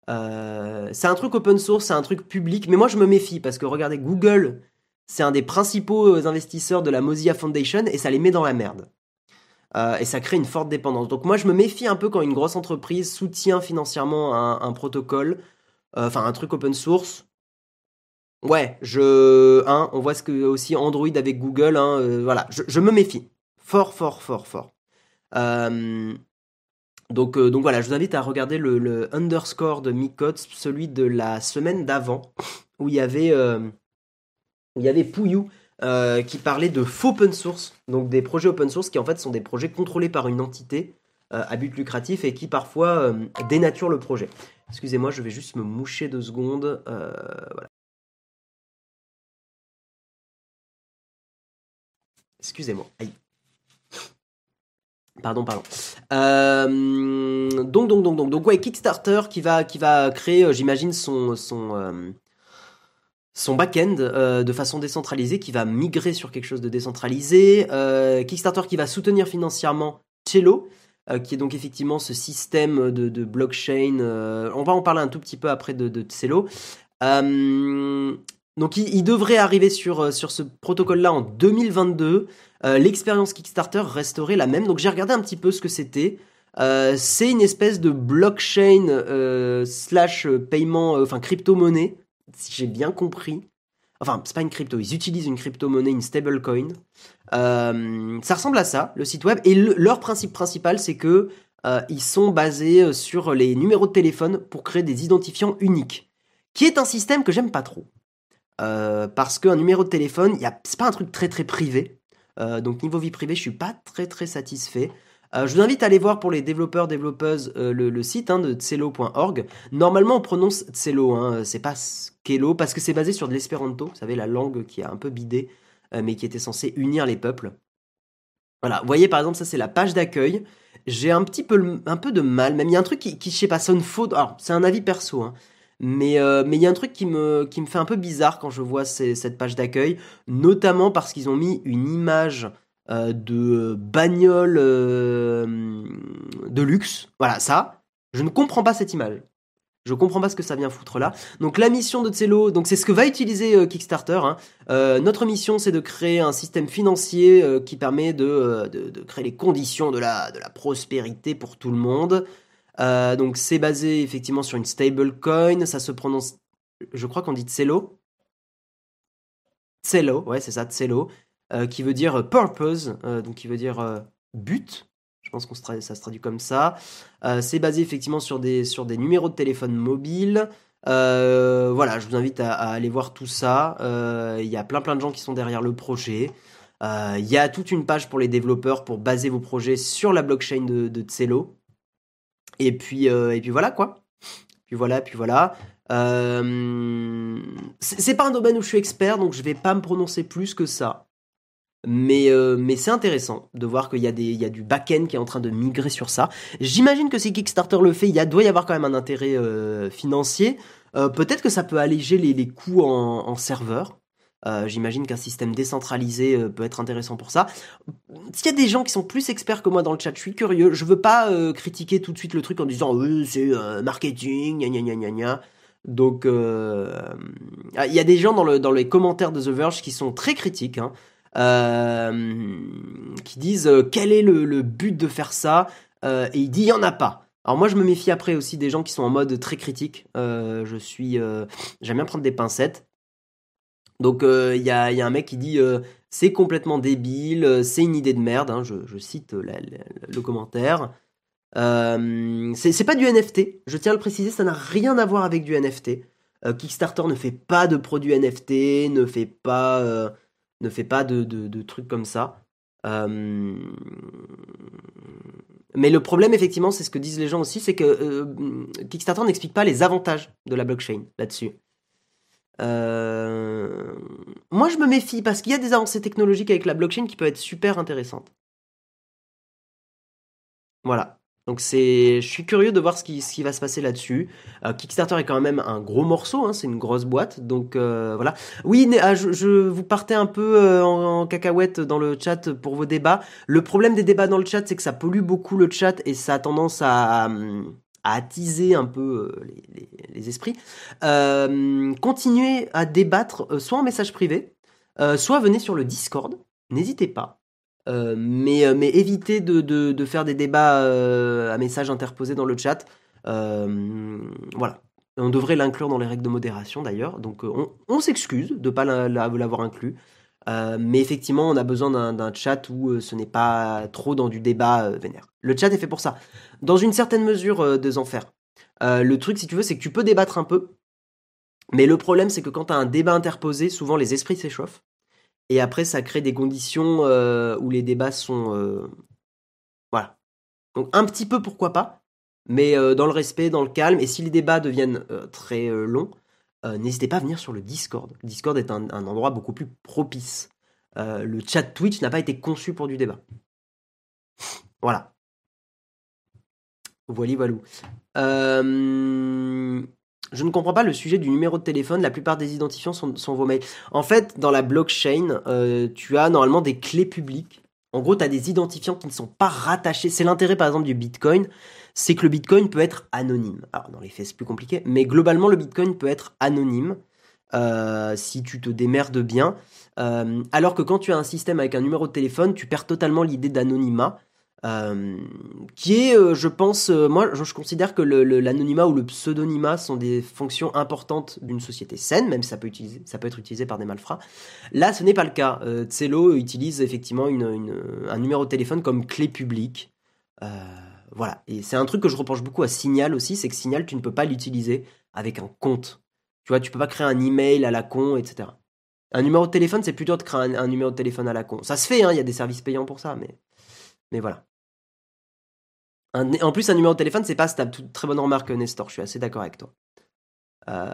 A: c'est un truc open source, c'est un truc public, mais moi je me méfie parce que regardez, Google, c'est un des principaux investisseurs de la Mozilla Foundation et ça les met dans la merde. Et ça crée une forte dépendance. Donc moi, je me méfie un peu quand une grosse entreprise soutient financièrement un, protocole, enfin un truc open source. Ouais, je, hein, on voit ce que aussi Android avec Google, hein, voilà, je, me méfie, fort, fort, fort, fort. donc, donc voilà, je vous invite à regarder le, underscore de Micode, celui de la semaine d'avant, où il y avait, où il y avait Pouillou euh, qui parlait de faux open source, donc des projets open source qui en fait sont des projets contrôlés par une entité euh, à but lucratif et qui parfois euh, dénaturent le projet. Excusez-moi, je vais juste me moucher deux secondes. voilà. Excusez-moi. Pardon, pardon. donc, donc, donc, donc, donc, ouais, Kickstarter qui va, qui va créer, j'imagine, son, son, son back-end euh, de façon décentralisée qui va migrer sur quelque chose de décentralisé. Euh, Kickstarter qui va soutenir financièrement Cello, euh, qui est donc effectivement ce système de, blockchain. on va en parler un tout petit peu après de, de Cello. donc il, devrait arriver sur, ce protocole-là en 2022. L'expérience Kickstarter resterait la même. Donc j'ai regardé un petit peu ce que c'était. c'est une espèce de blockchain slash paiement, enfin crypto-monnaie si j'ai bien compris, enfin, c'est pas une crypto, ils utilisent une crypto-monnaie, une stablecoin. Euh, ça ressemble à ça, le site web. Et leur principe principal, c'est que euh, ils sont basés euh, sur les numéros de téléphone pour créer des identifiants uniques, qui est un système que j'aime pas trop. parce qu'un numéro de téléphone, c'est pas un truc très très privé. donc niveau vie privée, je suis pas très très satisfait. Euh, je vous invite à aller voir pour les développeurs, développeuses, euh, le, site hein, de tselo.org. Normalement, on prononce tselo, hein, c'est pas skelo, parce que c'est basé sur de l'espéranto, vous savez, la langue qui a un peu bidé, euh, mais qui était censée unir les peuples. Voilà, vous voyez par exemple, ça c'est la page d'accueil. J'ai un petit peu, de mal, même il y a un truc qui, qui je sais pas, sonne faux. Alors, c'est un avis perso, hein. Mais il y a un truc qui me, fait un peu bizarre quand je vois cette page d'accueil, notamment parce qu'ils ont mis une image euh, de bagnole euh, de luxe. Voilà, ça, je ne comprends pas cette image. Je comprends pas ce que ça vient foutre là. Donc la mission de Tsello, donc c'est ce que va utiliser euh, Kickstarter. Hein. notre mission, c'est de créer un système financier qui permet de, de, créer les conditions de la, de la prospérité pour tout le monde. donc c'est basé effectivement sur une stablecoin. Ça se prononce, je crois qu'on dit Tsello. Tsello, ouais c'est ça, Tsello. Euh, qui veut dire purpose, euh, donc qui veut dire euh, but. Je pense que ça se traduit comme ça. c'est basé effectivement sur des, sur des numéros de téléphone mobile. voilà, je vous invite à, aller voir tout ça. Il y a plein plein de gens qui sont derrière le projet. Il y a toute une page pour les développeurs pour baser vos projets sur la blockchain de, de Tselo. Et puis, et puis voilà quoi. Puis voilà, puis voilà. c'est pas un domaine où je suis expert, donc je vais pas me prononcer plus que ça. Mais, euh, mais c'est intéressant de voir qu'il y, a du back-end qui est en train de migrer sur ça. J'imagine que si Kickstarter le fait, il y a, doit y avoir quand même un intérêt euh, financier. Euh, peut-être que ça peut alléger les, coûts en, serveur. J'imagine qu'un système décentralisé peut être intéressant pour ça. S'il y a des gens qui sont plus experts que moi dans le chat, je suis curieux. Je veux pas critiquer tout de suite le truc en disant c'est marketing, gna gna gna gna. Donc il y a des gens dans les commentaires de The Verge qui sont très critiques. Hein. Euh, qui disent euh, quel est le, but de faire ça? Euh, et il dit il y en a pas. Alors moi je me méfie après aussi des gens qui sont en mode très critique. je suis, j'aime bien prendre des pincettes. Donc il y a, un mec qui dit c'est complètement débile, c'est une idée de merde. Hein, je, cite le commentaire. c'est pas du NFT, je tiens à le préciser, ça n'a rien à voir avec du NFT. Kickstarter ne fait pas de produits NFT, ne fait pas ne fait pas de, trucs comme ça. Euh, mais le problème, effectivement, c'est ce que disent les gens aussi, c'est que euh, Kickstarter n'explique pas les avantages de la blockchain là-dessus. Euh, moi, je me méfie parce qu'il y a des avancées technologiques avec la blockchain qui peuvent être super intéressantes. Voilà. Donc je suis curieux de voir ce qui, ce qui va se passer là-dessus. Euh, Kickstarter est quand même un gros morceau, hein, c'est une grosse boîte, donc euh, voilà. Oui, ah, je, vous partais un peu euh, en, cacahuète dans le chat pour vos débats. Le problème des débats dans le chat, c'est que ça pollue beaucoup le chat et ça a tendance à, attiser un peu les, esprits. continuez à débattre, soit en message privé, soit venez sur le Discord. N'hésitez pas. Mais, mais évitez de, faire des débats à messages interposés dans le chat. voilà. On devrait l'inclure dans les règles de modération d'ailleurs. Donc on, s'excuse de ne pas l'avoir inclus. mais effectivement, on a besoin d'un chat où ce n'est pas trop dans du débat vénère. Le chat est fait pour ça. Dans une certaine mesure, de faire. le truc, si tu veux, c'est que tu peux débattre un peu, mais le problème, c'est que quand tu as un débat interposé, souvent les esprits s'échauffent. Et après, ça crée des conditions euh, où les débats sont. Euh, voilà. Donc, un petit peu, pourquoi pas, mais euh, dans le respect, dans le calme. Et si les débats deviennent très longs, n'hésitez pas à venir sur le Discord. Le Discord est un, endroit beaucoup plus propice. le chat Twitch n'a pas été conçu pour du débat. Voilà. Voilà, voilà. Euh. Je ne comprends pas le sujet du numéro de téléphone. La plupart des identifiants sont, vos mails. En fait, dans la blockchain, euh, tu as normalement des clés publiques. En gros, tu as des identifiants qui ne sont pas rattachés. C'est l'intérêt, par exemple, du Bitcoin. C'est que le Bitcoin peut être anonyme. Alors, dans les faits, c'est plus compliqué. Mais globalement, le Bitcoin peut être anonyme euh, si tu te démerdes bien. Euh, alors que quand tu as un système avec un numéro de téléphone, tu perds totalement l'idée d'anonymat. Euh, qui est, euh, je pense, euh, moi, je, considère que l'anonymat ou le pseudonymat sont des fonctions importantes d'une société saine, même si ça peut, être utilisé par des malfrats. Là, ce n'est pas le cas. Tselo utilise effectivement un numéro de téléphone comme clé publique. voilà. Et c'est un truc que je reproche beaucoup à Signal aussi, c'est que Signal, tu ne peux pas l'utiliser avec un compte. Tu vois, tu peux pas créer un email à la con, etc. Un numéro de téléphone, c'est plutôt de créer un, numéro de téléphone à la con. Ça se fait, hein, il y a des services payants pour ça, mais voilà en plus, un numéro de téléphone, c'est pas stable. Très bonne remarque, Nestor. Je suis assez d'accord avec toi. Euh,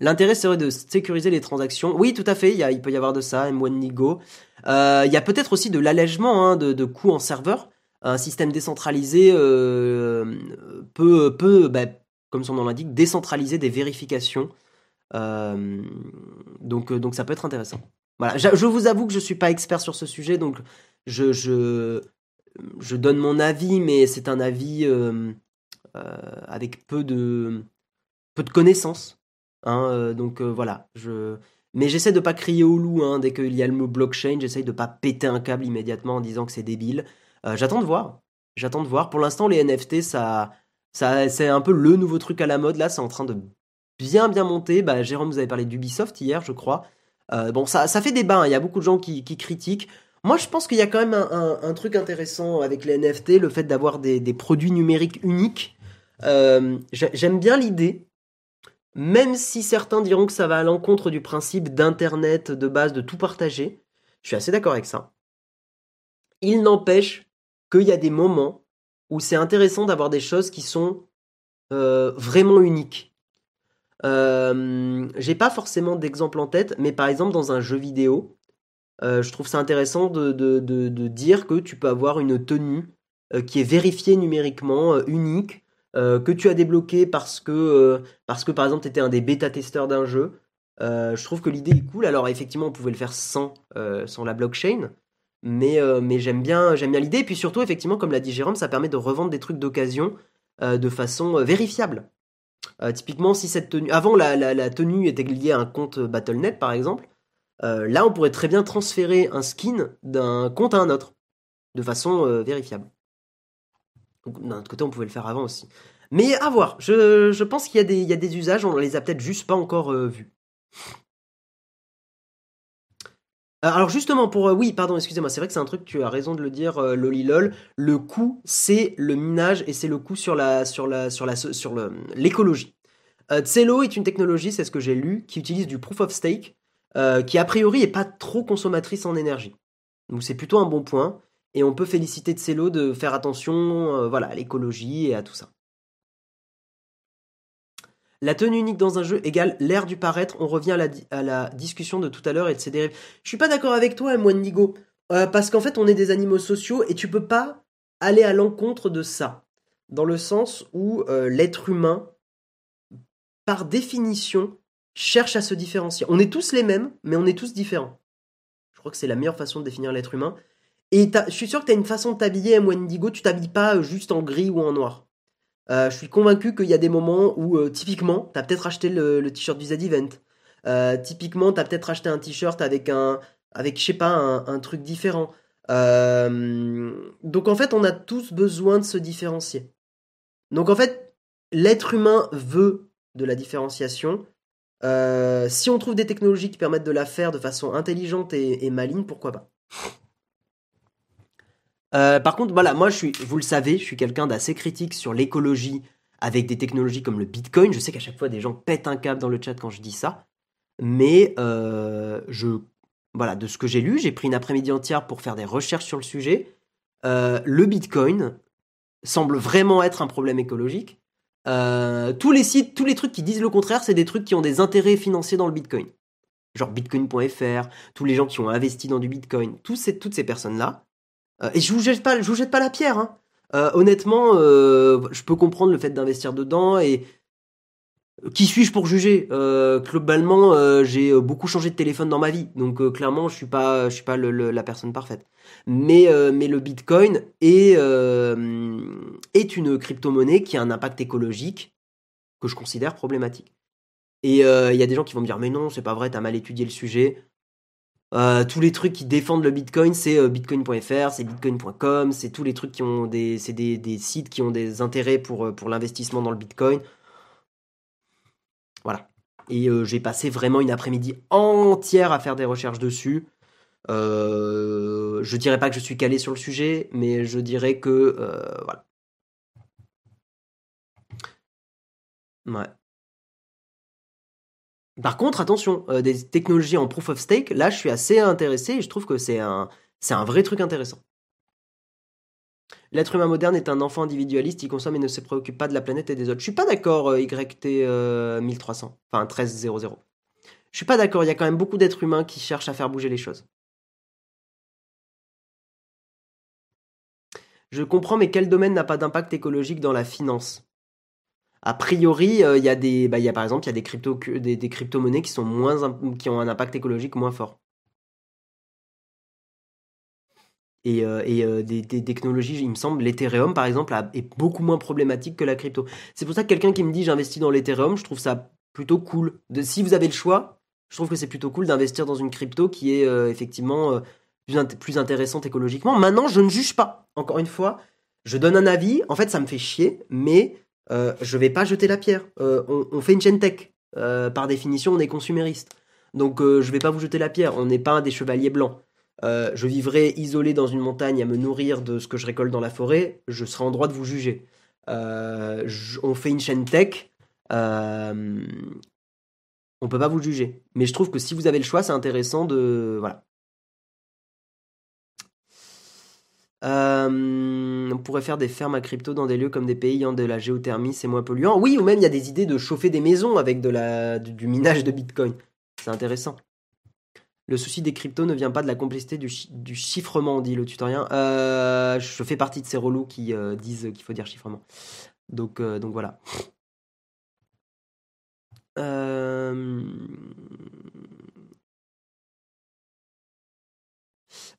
A: l'intérêt serait de sécuriser les transactions. Oui, tout à fait. Il, peut y avoir de ça. M1 Go. Euh, il y a peut-être aussi de l'allègement hein, de, coûts en serveur. Un système décentralisé euh, peut, bah, comme son nom l'indique, décentraliser des vérifications. donc, donc ça peut être intéressant. Voilà. Je, vous avoue que je suis pas expert sur ce sujet, donc je, je je donne mon avis, mais c'est un avis euh, euh, avec peu de, peu de connaissances. Hein, euh, donc voilà, mais j'essaie de pas crier au loup hein, dès qu'il y a le mot blockchain, j'essaie de pas péter un câble immédiatement en disant que c'est débile. J'attends de voir, j'attends de voir. Pour l'instant, les NFT, ça, ça, c'est un peu le nouveau truc à la mode. Là, c'est en train de bien bien monter. Bah, Jérôme, vous avez parlé d'Ubisoft hier, je crois. bon, ça, fait débat. Hein. Il y a beaucoup de gens qui critiquent. Moi, je pense qu'il y a quand même un, truc intéressant avec les NFT, le fait d'avoir des, produits numériques uniques. Euh, j'aime bien l'idée, même si certains diront que ça va à l'encontre du principe d'Internet de base, de tout partager. Je suis assez d'accord avec ça. Il n'empêche qu'il y a des moments où c'est intéressant d'avoir des choses qui sont euh, vraiment uniques. Euh, j'ai pas forcément d'exemple en tête, mais par exemple dans un jeu vidéo, euh, je trouve ça intéressant de, dire que tu peux avoir une tenue euh, qui est vérifiée numériquement, euh, unique, que tu as débloqué parce que, parce que par exemple tu étais un des bêta-testeurs d'un jeu. je trouve que l'idée est cool. Alors effectivement, on pouvait le faire sans, sans la blockchain, mais, mais j'aime bien, j'aime bien l'idée. Et puis surtout, effectivement, comme l'a dit Jérôme, ça permet de revendre des trucs d'occasion de façon vérifiable. typiquement, si cette tenue. Avant, la, la, tenue était liée à un compte Battle.net, par exemple. Euh, là, on pourrait très bien transférer un skin d'un compte à un autre, de façon euh, vérifiable. D'un autre côté, on pouvait le faire avant aussi. Mais à voir, je, pense qu'il y, a des usages, on les a peut-être juste pas encore euh, vus. Alors justement, pour... oui, pardon, excusez-moi, c'est vrai que c'est un truc, tu as raison de le dire, lolilol. Le coût, c'est le minage et c'est le coût sur la sur la sur la sur l'écologie. Tselo est une technologie, c'est ce que j'ai lu, qui utilise du proof of stake, euh, qui a priori est pas trop consommatrice en énergie. Donc c'est plutôt un bon point. Et on peut féliciter Tselo de faire attention euh, voilà, à l'écologie et à tout ça. La tenue unique dans un jeu égale l'ère du paraître. On revient à la, discussion de tout à l'heure et de ses dérives. Je suis pas d'accord avec toi, moi, Nigo. Euh, parce qu'en fait, on est des animaux sociaux et tu peux pas aller à l'encontre de ça. Dans le sens où l'être humain, par définition, cherche à se différencier. On est tous les mêmes, mais on est tous différents. Je crois que c'est la meilleure façon de définir l'être humain. Et je suis sûr que tu as une façon de t'habiller, M. Wendigo, tu t'habilles pas euh, juste en gris ou en noir. Euh, je suis convaincu qu'il y a des moments où, euh, typiquement, tu as peut-être acheté le, t-shirt du Z-Event. typiquement, tu as peut-être acheté un t-shirt avec un, avec, je sais pas, un, truc différent. donc en fait, on a tous besoin de se différencier. Donc en fait, l'être humain veut de la différenciation. Si on trouve des technologies qui permettent de la faire de façon intelligente et, maligne, pourquoi pas? Par contre, voilà, moi, je suis, vous le savez, je suis quelqu'un d'assez critique sur l'écologie avec des technologies comme le Bitcoin. Je sais qu'à chaque fois, des gens pètent un câble dans le chat quand je dis ça. Mais je voilà, de ce que j'ai lu, j'ai pris une après-midi entière pour faire des recherches sur le sujet. Euh, le Bitcoin semble vraiment être un problème écologique. Euh, tous les sites, tous les trucs qui disent le contraire, c'est des trucs qui ont des intérêts financiers dans le Bitcoin. Genre bitcoin.fr, tous les gens qui ont investi dans du Bitcoin, tous ces, toutes ces personnes-là. Euh, et je vous jette pas, je vous jette pas la pierre. Hein. honnêtement, je peux comprendre le fait d'investir dedans et qui suis-je pour juger? Euh, Globalement, euh, j'ai euh, beaucoup changé de téléphone dans ma vie, donc euh, clairement, je suis pas, je suis pas la personne parfaite. Mais, mais le Bitcoin est, est une crypto-monnaie qui a un impact écologique que je considère problématique. Et il y a des gens qui vont me dire mais non, c'est pas vrai, t'as mal étudié le sujet. tous les trucs qui défendent le Bitcoin, c'est bitcoin.fr, c'est bitcoin.com, c'est tous les trucs qui ont des, sites qui ont des intérêts pour, l'investissement dans le Bitcoin. Voilà. Et euh, j'ai passé vraiment une après-midi entière à faire des recherches dessus. Euh, je dirais pas que je suis calé sur le sujet, mais je dirais que euh, voilà. Ouais. Par contre, attention, des technologies en proof of stake, là je suis assez intéressé et je trouve que c'est un, c'est un vrai truc intéressant. L'être humain moderne est un enfant individualiste, il consomme et ne se préoccupe pas de la planète et des autres. Je suis pas d'accord, euh, YT 1300, euh, enfin 1300. Je suis pas d'accord, il y a quand même beaucoup d'êtres humains qui cherchent à faire bouger les choses. Je comprends, mais quel domaine n'a pas d'impact écologique dans la finance? A priori, euh, il y a des, bah, y a, par exemple, il y a des crypto, des, des crypto-monnaies qui ont un impact écologique moins fort. et, euh, euh, des, technologies, il me semble, l'Ethereum par exemple est beaucoup moins problématique que la crypto. C'est pour ça que quelqu'un qui me dit j'investis dans l'Ethereum, je trouve ça plutôt cool. Si vous avez le choix, je trouve que c'est plutôt cool d'investir dans une crypto qui est effectivement plus, intéressante écologiquement. Maintenant, je ne juge pas. Encore une fois, je donne un avis. En fait, ça me fait chier, mais je vais pas jeter la pierre. On, on, fait une chaîne tech. par définition, on est consumériste. Donc, je vais pas vous jeter la pierre. On n'est pas des chevaliers blancs. Euh, je vivrai isolé dans une montagne à me nourrir de ce que je récolte dans la forêt, je serai en droit de vous juger. Euh, on fait une chaîne tech, euh, on peut pas vous juger. Mais je trouve que si vous avez le choix, c'est intéressant de. Voilà. Euh, on pourrait faire des fermes à crypto dans des lieux comme des pays ayant de la géothermie, c'est moins polluant. Oui, ou même il y a des idées de chauffer des maisons avec du minage de Bitcoin. C'est intéressant. Le souci des cryptos ne vient pas de la complexité du, chiffrement, dit le tutorien. Euh, je fais partie de ces relous qui euh, disent qu'il faut dire chiffrement. Donc, donc voilà.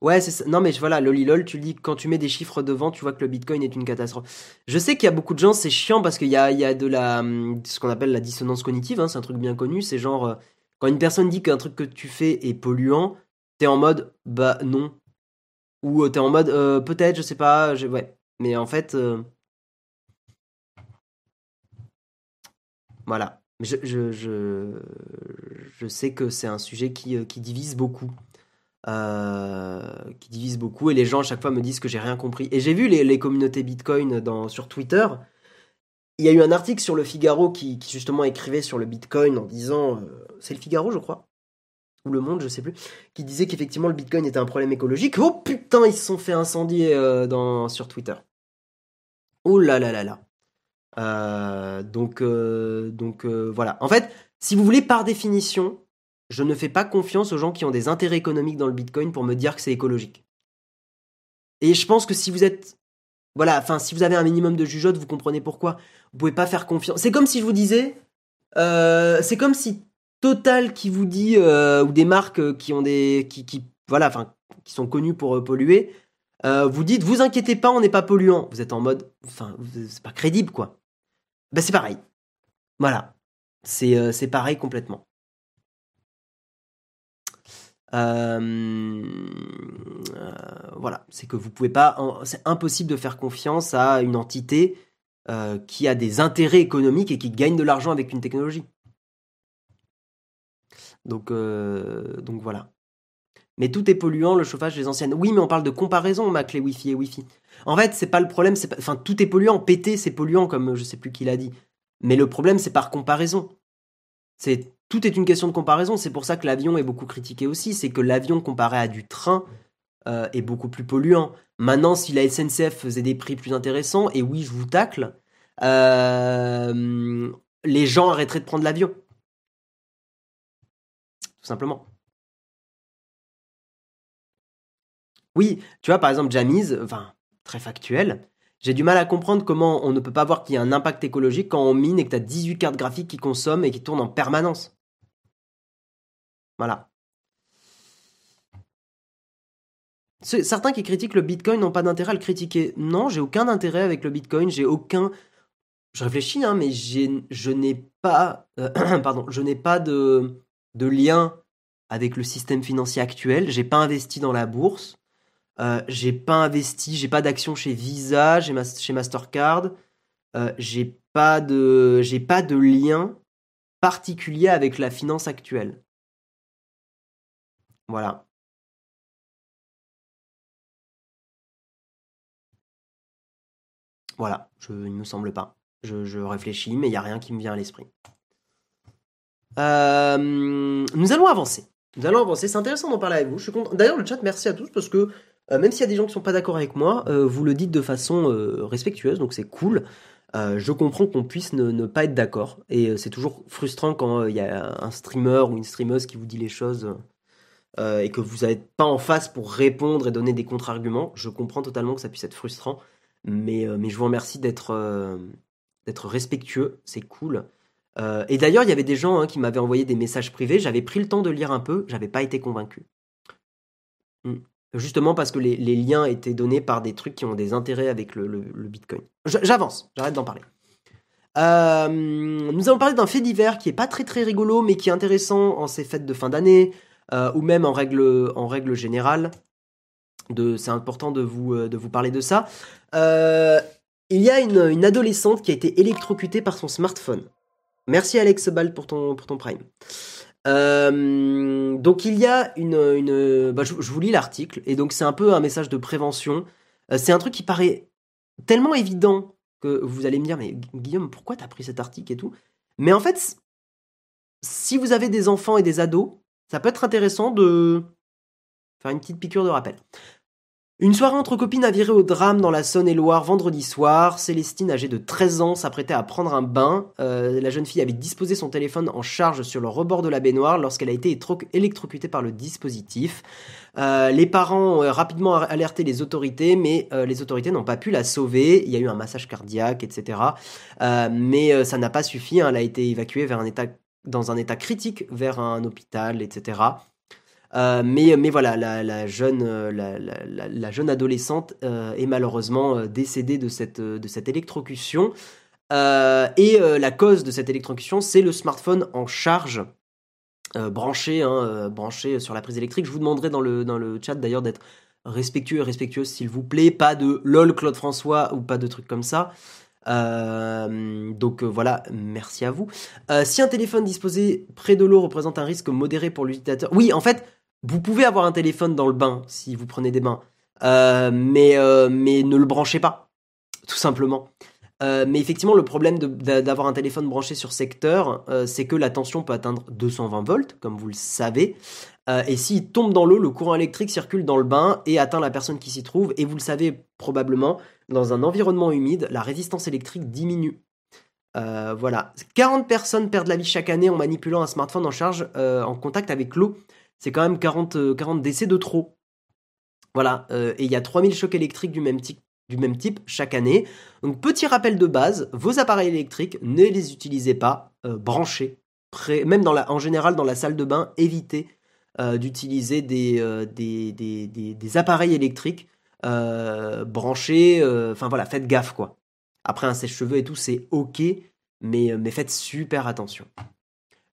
A: Ouais, c'est ça. Non, mais voilà, lolilol, tu dis quand tu mets des chiffres devant, tu vois que le bitcoin est une catastrophe. Je sais qu'il y a beaucoup de gens, c'est chiant parce qu'il y a, de la, ce qu'on appelle la dissonance cognitive, hein, c'est un truc bien connu, c'est genre, quand une personne dit qu'un truc que tu fais est polluant, t'es en mode bah non. Ou euh, t'es en mode euh, peut-être, je sais pas, ouais. Mais en fait. Euh, voilà. Je, sais que c'est un sujet qui divise beaucoup. Qui divise beaucoup et les gens à chaque fois me disent que j'ai rien compris. Et j'ai vu les, communautés Bitcoin dans, sur Twitter il y a eu un article sur le Figaro qui, justement écrivait sur le Bitcoin en disant, euh, c'est le Figaro je crois, ou le Monde, je sais plus, qui disait qu'effectivement le Bitcoin était un problème écologique. Oh putain, ils se sont fait incendier euh, dans, sur Twitter. Oh là là là là. Euh, donc donc voilà. En fait, si vous voulez, par définition, je ne fais pas confiance aux gens qui ont des intérêts économiques dans le Bitcoin pour me dire que c'est écologique. Et je pense que si vous êtes voilà, enfin, si vous avez un minimum de jugeote, vous comprenez pourquoi. Vous pouvez pas faire confiance. C'est comme si je vous disais, euh, c'est comme si Total qui vous dit euh, ou des marques qui ont des, qui, sont connues pour euh, polluer, vous dites, vous inquiétez pas, on n'est pas polluant. Vous êtes en mode, enfin, c'est pas crédible quoi. Ben c'est pareil. Voilà, c'est pareil complètement. Euh, voilà, c'est que vous pouvez pas, c'est impossible de faire confiance à une entité qui a des intérêts économiques et qui gagne de l'argent avec une technologie. Donc, donc voilà. Mais tout est polluant, le chauffage, les anciennes. Oui, mais on parle de comparaison, Mac, les Wi-Fi et Wi-Fi. En fait, c'est pas le problème, enfin, tout est polluant. Péter, c'est polluant, comme je sais plus qui l'a dit. Mais le problème, c'est par comparaison. C'est tout est une question de comparaison. C'est pour ça que l'avion est beaucoup critiqué aussi. C'est que l'avion comparé à du train euh, est beaucoup plus polluant. Maintenant, si la SNCF faisait des prix plus intéressants, et oui, je vous tacle, euh, les gens arrêteraient de prendre l'avion. Tout simplement. Oui, tu vois, par exemple, Jamiz, enfin, très factuel, j'ai du mal à comprendre comment on ne peut pas voir qu'il y a un impact écologique quand on mine et que tu as 18 cartes graphiques qui consomment et qui tournent en permanence. Voilà. Certains qui critiquent le Bitcoin n'ont pas d'intérêt à le critiquer. Non, j'ai aucun intérêt avec le Bitcoin, j'ai aucun... Je réfléchis, hein, mais je n'ai pas... Euh, de, lien avec le système financier actuel, j'ai pas investi dans la bourse. Euh, j'ai pas investi, j'ai pas d'action chez Visa, chez Mastercard. Euh, j'ai pas de lien particulier avec la finance actuelle. Voilà. Voilà, je, il me semble pas. Je, réfléchis, mais il n'y a rien qui me vient à l'esprit. Euh, nous allons avancer. Nous allons avancer. C'est intéressant d'en parler avec vous. D'ailleurs, le chat, merci à tous parce que euh, même s'il y a des gens qui sont pas d'accord avec moi, euh, vous le dites de façon respectueuse, donc c'est cool. je comprends qu'on puisse ne, pas être d'accord. Et c'est toujours frustrant quand il y a un streamer ou une streameuse qui vous dit les choses et que vous n'êtes pas en face pour répondre et donner des contre-arguments. Je comprends totalement que ça puisse être frustrant. Mais, mais je vous remercie d'être d'être respectueux. C'est cool. et d'ailleurs, il y avait des gens hein, qui m'avaient envoyé des messages privés. J'avais pris le temps de lire un peu. J'avais pas été convaincu. Hmm. Justement parce que les, liens étaient donnés par des trucs qui ont des intérêts avec le, Bitcoin. J'avance, j'arrête d'en parler. Euh, nous allons parler d'un fait divers qui est pas très très rigolo, mais qui est intéressant en ces fêtes de fin d'année, euh, ou même en règle, en règle générale. C'est important de vous, euh, de vous parler de ça. il y a une, adolescente qui a été électrocutée par son smartphone. Merci Alex Ball pour ton, pour ton prime. Euh, donc il y a une, bah, je, vous lis l'article et donc c'est un peu un message de prévention. Euh, c'est un truc qui paraît tellement évident que vous allez me dire mais Guillaume pourquoi t'as pris cet article et tout? Mais en fait si vous avez des enfants et des ados, ça peut être intéressant de faire une petite piqûre de rappel. Une soirée entre copines a viré au drame dans la Saône-et-Loire vendredi soir. Célestine, âgée de 13 ans, s'apprêtait à prendre un bain. Euh, la jeune fille avait disposé son téléphone en charge sur le rebord de la baignoire lorsqu'elle a été électrocutée par le dispositif. Euh, les parents ont rapidement alerté les autorités, mais euh, les autorités n'ont pas pu la sauver. Il y a eu un massage cardiaque, etc. mais ça n'a pas suffi. Hein. Elle a été évacuée vers un état, dans un état critique vers un hôpital, etc. Euh, mais, mais voilà, la, jeune, euh, la, jeune adolescente euh, est malheureusement décédée de cette, de cette électrocution. et la cause de cette électrocution, c'est le smartphone en charge, branché, hein, branché sur la prise électrique. Je vous demanderai dans le, dans le chat d'ailleurs d'être respectueux et respectueuse, s'il vous plaît. Pas de lol Claude François ou pas de trucs comme ça. Donc voilà, merci à vous. si un téléphone disposé près de l'eau représente un risque modéré pour l'utilisateur, oui, en fait, vous pouvez avoir un téléphone dans le bain si vous prenez des bains, euh, mais, euh, mais ne le branchez pas, tout simplement. Euh, mais effectivement, le problème d'avoir un téléphone branché sur secteur, c'est que la tension peut atteindre 220 volts, comme vous le savez. et s'il tombe dans l'eau, le courant électrique circule dans le bain et atteint la personne qui s'y trouve. Et vous le savez probablement, dans un environnement humide, la résistance électrique diminue. voilà. 40 personnes perdent la vie chaque année en manipulant un smartphone en charge en contact avec l'eau c'est quand même 40, 40 euh, décès de trop. Voilà, euh, et il y a 3000 chocs électriques du même, type, du même type chaque année. Donc petit rappel de base, vos appareils électriques, ne les utilisez pas euh, branchez. même en général dans la salle de bain, évitez d'utiliser des, des, appareils électriques branchés. Enfin voilà, faites gaffe quoi. Après un sèche-cheveux et tout, c'est ok, mais, faites super attention.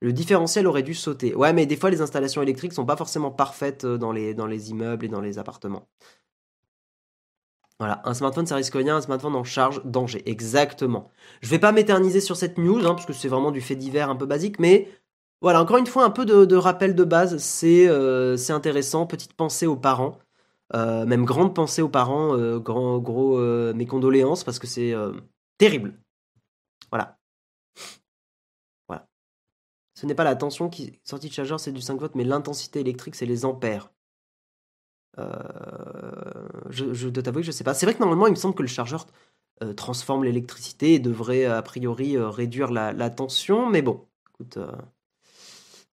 A: Le différentiel aurait dû sauter. Ouais, mais des fois, les installations électriques sont pas forcément parfaites euh, dans les immeubles et dans les appartements. Voilà, un smartphone ça risque rien, un smartphone en charge, danger. Exactement. Je vais pas m'éterniser sur cette news, hein, parce que c'est vraiment du fait divers un peu basique, mais voilà, encore une fois, un peu de, rappel de base, c'est euh, intéressant. Petite pensée aux parents, euh, même grande pensée aux parents, euh, grand, gros, mes condoléances, parce que c'est terrible. Voilà. Voilà. Ce n'est pas la tension qui sortie de chargeur, c'est du 5 volts, mais l'intensité électrique, c'est les ampères. Je, je dois t'avouer que je sais pas. C'est vrai que normalement, il me semble que le chargeur transforme l'électricité et devrait a priori réduire la, tension, mais bon, écoute,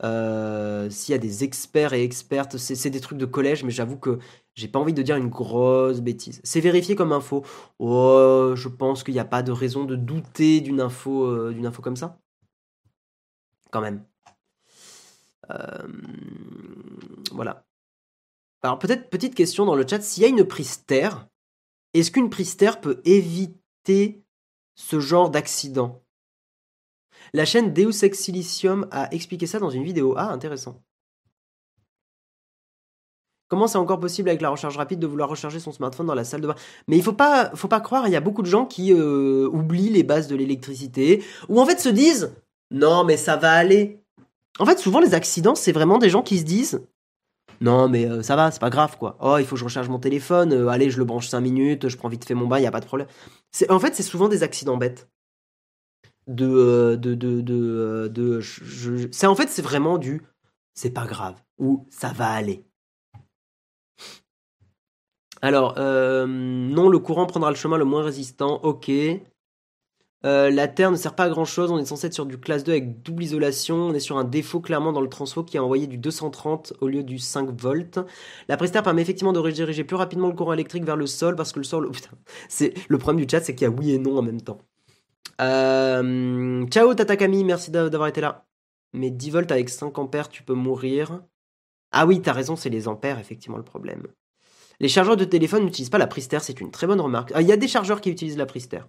A: euh, s'il y a des experts et expertes, c'est des trucs de collège, mais j'avoue que j'ai pas envie de dire une grosse bêtise. C'est vérifié comme info. Oh, je pense qu'il n'y a pas de raison de douter d'une info, euh, d'une info comme ça. Quand même. Euh, voilà. Alors peut-être petite question dans le chat, s'il y a une prise terre, est-ce qu'une prise terre peut éviter ce genre d'accident? La chaîne Deus Ex Silicium a expliqué ça dans une vidéo. Ah, intéressant. Comment c'est encore possible avec la recharge rapide de vouloir recharger son smartphone dans la salle de bain? Mais il faut pas, faut pas croire, il y a beaucoup de gens qui euh, oublient les bases de l'électricité, ou en fait se disent non mais ça va aller. En fait, souvent les accidents, c'est vraiment des gens qui se disent non mais euh, ça va, c'est pas grave quoi. Oh il faut que je recharge mon téléphone, euh, allez je le branche 5 minutes, je prends vite fait mon bain, il y a pas de problème. en fait c'est souvent des accidents bêtes de euh, de de de, c'est en fait c'est vraiment du c'est pas grave ou ça va aller. Alors non le courant prendra le chemin le moins résistant. Ok. La Terre ne sert pas à grand chose, on est censé être sur du classe 2 avec double isolation, on est sur un défaut clairement dans le transfo qui a envoyé du 230 au lieu du 5 volts. La Prester permet effectivement de rediriger plus rapidement le courant électrique vers le sol parce que le sol... c'est le problème du chat c'est qu'il y a oui et non en même temps. Euh, ciao Tatakami, merci d'avoir été là. Mais 10 volts avec 5 ampères, tu peux mourir. Ah oui, t'as raison, c'est les ampères, effectivement, le problème. Les chargeurs de téléphone n'utilisent pas la Prister, c'est une très bonne remarque. Ah, il y a des chargeurs qui utilisent la Prister.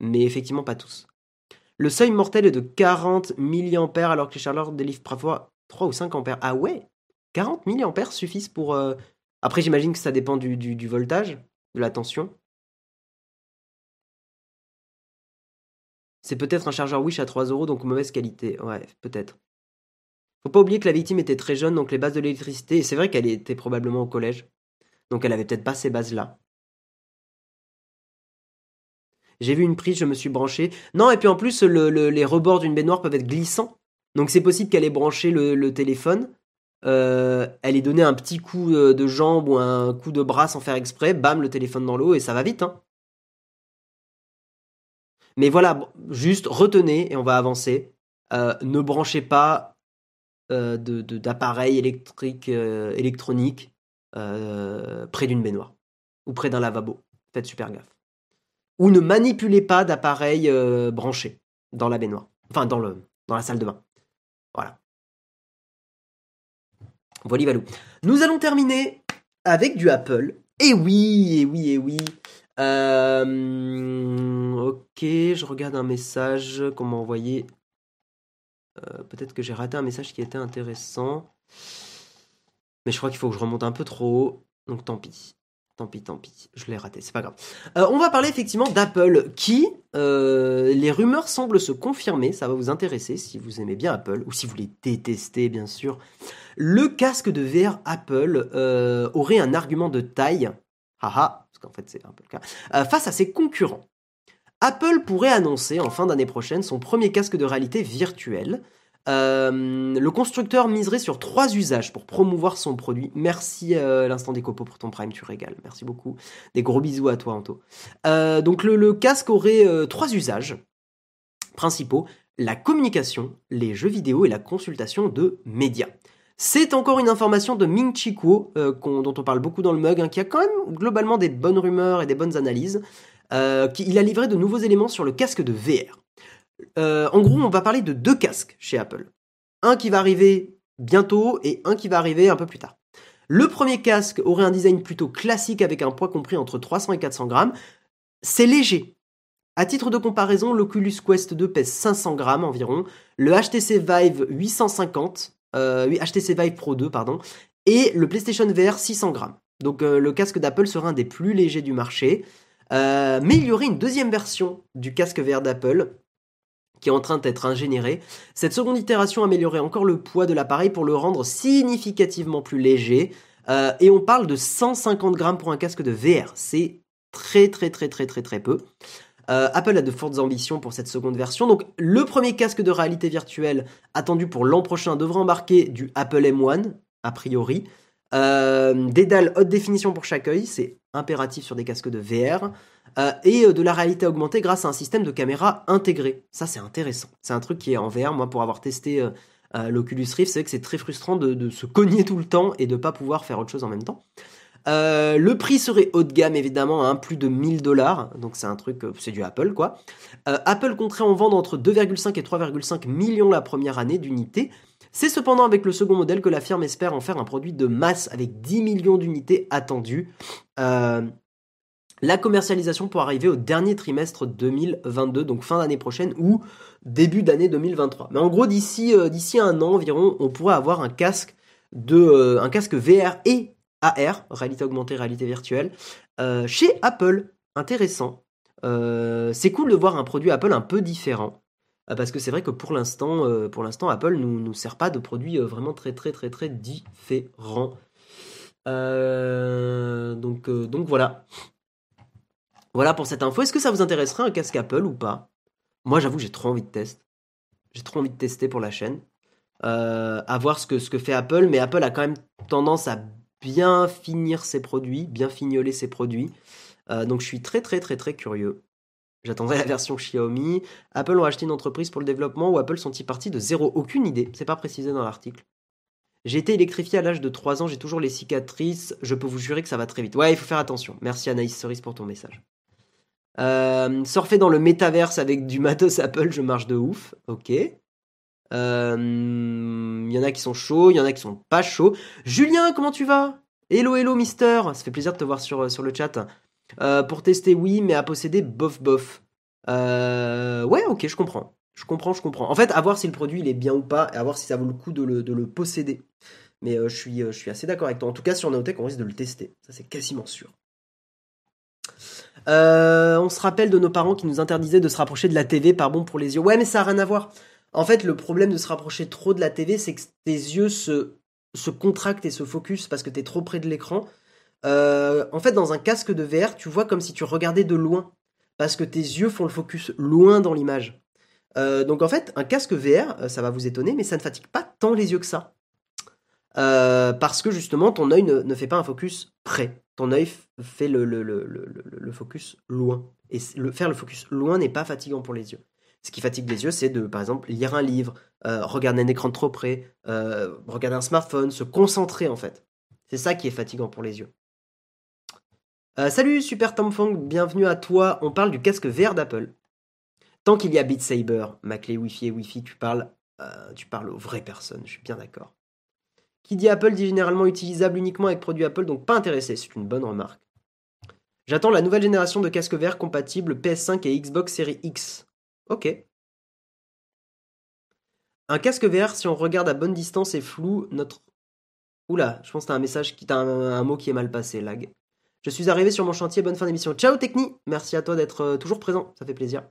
A: Mais effectivement, pas tous. Le seuil mortel est de 40 mAh alors que les chargeurs délivrent parfois 3 ou 5 ampères. Ah ouais? 40 mAh suffisent pour... Euh, après, j'imagine que ça dépend du, du voltage, de la tension. C'est peut-être un chargeur Wish à 3 euros, donc mauvaise qualité. Ouais, peut-être. Faut pas oublier que la victime était très jeune, donc les bases de l'électricité, et c'est vrai qu'elle était probablement au collège. Donc elle avait peut-être pas ces bases-là. J'ai vu une prise, je me suis branché. Non, et puis en plus, les rebords d'une baignoire peuvent être glissants. Donc c'est possible qu'elle ait branché le, téléphone, euh, elle ait donné un petit coup euh, de jambe ou un coup de bras sans faire exprès, bam, le téléphone dans l'eau, et ça va vite. Hein. Mais voilà, juste retenez et on va avancer. Euh, ne branchez pas euh, d'appareils électriques, euh, électroniques près d'une baignoire ou près d'un lavabo. Faites super gaffe. Ou ne manipulez pas d'appareils branchés dans la baignoire. Enfin, dans, le, dans la salle de bain. Voilà. Voilà, valou. Nous allons terminer avec du Apple. Et oui, et oui, et oui. Euh, ok, je regarde un message qu'on m'a envoyé. Euh, peut-être que j'ai raté un message qui était intéressant. Mais je crois qu'il faut que je remonte un peu trop haut. Donc tant pis. Tant pis, tant pis. Je l'ai raté, c'est pas grave. Euh, on va parler effectivement d'Apple qui, les rumeurs semblent se confirmer. Ça va vous intéresser si vous aimez bien Apple ou si vous les détestez, bien sûr. Le casque de VR Apple aurait un argument de taille. Haha, qu'en fait c'est un peu le cas, euh, face à ses concurrents. Apple pourrait annoncer en fin d'année prochaine son premier casque de réalité virtuelle. Euh, le constructeur miserait sur trois usages pour promouvoir son produit. Merci euh, l'instant des copeaux pour ton prime, tu régales. Merci beaucoup. Des gros bisous à toi, Anto. donc le, casque aurait trois usages principaux la communication, les jeux vidéo et la consultation de médias. C'est encore une information de Ming Chi euh, dont on parle beaucoup dans le mug, hein, qui a quand même globalement des bonnes rumeurs et des bonnes analyses. Euh, il a livré de nouveaux éléments sur le casque de VR. Euh, en gros, on va parler de deux casques chez Apple. Un qui va arriver bientôt et un qui va arriver un peu plus tard. Le premier casque aurait un design plutôt classique avec un poids compris entre 300 et 400 grammes. C'est léger. À titre de comparaison, l'Oculus Quest 2 pèse 500 grammes environ, le HTC Vive 850, euh, HTC Vive Pro 2 pardon, et le PlayStation VR 600 grammes. Donc euh, le casque d'Apple sera un des plus légers du marché. Mais il y aurait une deuxième version du casque VR d'Apple qui est en train d'être ingénierée. Cette seconde itération améliorerait encore le poids de l'appareil pour le rendre significativement plus léger. Euh, et on parle de 150 grammes pour un casque de VR. C'est très très très très très très peu. Apple a de fortes ambitions pour cette seconde version. Donc le premier casque de réalité virtuelle attendu pour l'an prochain devra embarquer du Apple M1, a priori. Euh, des dalles haute définition pour chaque œil, c'est impératif sur des casques de VR. Euh, et euh, de la réalité augmentée grâce à un système de caméra intégré. Ça, c'est intéressant. C'est un truc qui est en VR. Moi, pour avoir testé l'Oculus Rift, c'est que c'est très frustrant de, se cogner tout le temps et de pas pouvoir faire autre chose en même temps. le prix serait haut de gamme évidemment, hein, plus de 1000 dollars, donc c'est un truc, c'est du Apple quoi. Apple compterait en vendre entre 2,5 et 3,5 millions la première année d'unités, c'est cependant avec le second modèle que la firme espère en faire un produit de masse avec 10 millions d'unités attendues. Euh, la commercialisation pour arriver au dernier trimestre 2022, donc fin d'année prochaine ou début d'année 2023. Mais en gros, d'ici euh, d'ici un an environ, on pourrait avoir un casque de euh, un casque VR et AR, réalité augmentée, réalité virtuelle, chez Apple. Intéressant. c'est cool de voir un produit Apple un peu différent. Parce que c'est vrai que pour l'instant, euh, pour l'instant, Apple nous nous sert pas de produits euh, vraiment très très très très différents. Euh, donc donc voilà. Voilà pour cette info. Est-ce que ça vous intéresserait un casque Apple ou pas? Moi, j'avoue, j'ai trop envie de tester. J'ai trop envie de tester pour la chaîne. à voir ce que, fait Apple, mais Apple a quand même tendance à bien finir ses produits, bien fignoler ses produits. donc je suis très très très très curieux. J'attendrai la version Xiaomi. Apple ont acheté une entreprise pour le développement ou Apple sont-ils partis de zéro Aucune idée, c'est pas précisé dans l'article. J'ai été électrifié à l'âge de 3 ans, j'ai toujours les cicatrices, je peux vous jurer que ça va très vite. Ouais, il faut faire attention. Merci Anaïs Cerise pour ton message. Euh, surfer dans le métaverse avec du matos Apple, je marche de ouf. Ok. Il euh, y en a qui sont chauds, il y en a qui sont pas chauds. Julien, comment tu vas? Hello, hello, mister. Ça fait plaisir de te voir sur, sur le chat. Euh, pour tester, oui, mais à posséder, bof, bof. Euh, ouais, ok, je comprends. Je comprends, je comprends. En fait, à voir si le produit il est bien ou pas, et à voir si ça vaut le coup de le, posséder. Mais euh, je, suis, je suis assez d'accord avec toi. En tout cas, sur Naotech, on risque de le tester. Ça, c'est quasiment sûr. On se rappelle de nos parents qui nous interdisaient de se rapprocher de la TV par bon pour les yeux. Ouais, mais ça n'a rien à voir. En fait, le problème de se rapprocher trop de la TV, c'est que tes yeux se, se contractent et se focus parce que tu es trop près de l'écran. Euh, en fait, dans un casque de VR, tu vois comme si tu regardais de loin, parce que tes yeux font le focus loin dans l'image. Euh, donc en fait, un casque VR, euh, ça va vous étonner, mais ça ne fatigue pas tant les yeux que ça. parce que justement, ton œil ne, fait pas un focus près. Ton œil fait le, le, focus loin. Et faire le focus loin n'est pas fatigant pour les yeux. Ce qui fatigue les yeux, c'est de, par exemple, lire un livre, regarder un écran trop près, regarder un smartphone, se concentrer en fait. C'est ça qui est fatigant pour les yeux. Euh, salut Super Tomfong, bienvenue à toi. On parle du casque VR d'Apple. Tant qu'il y a Beat Saber, ma clé Wi-Fi et Wi-Fi, tu parles, euh, tu parles aux vraies personnes, je suis bien d'accord. Qui dit Apple dit généralement utilisable uniquement avec produits Apple, donc pas intéressé, c'est une bonne remarque. J'attends la nouvelle génération de casques VR compatibles PS5 et Xbox Series X. Ok. Un casque VR, si on regarde à bonne distance, est flou. Notre. Oula, je pense que t'as un message qui. T'as un mot qui est mal passé, lag. Je suis arrivé sur mon chantier, bonne fin d'émission. Ciao Techni, merci à toi d'être euh, toujours présent, ça fait plaisir.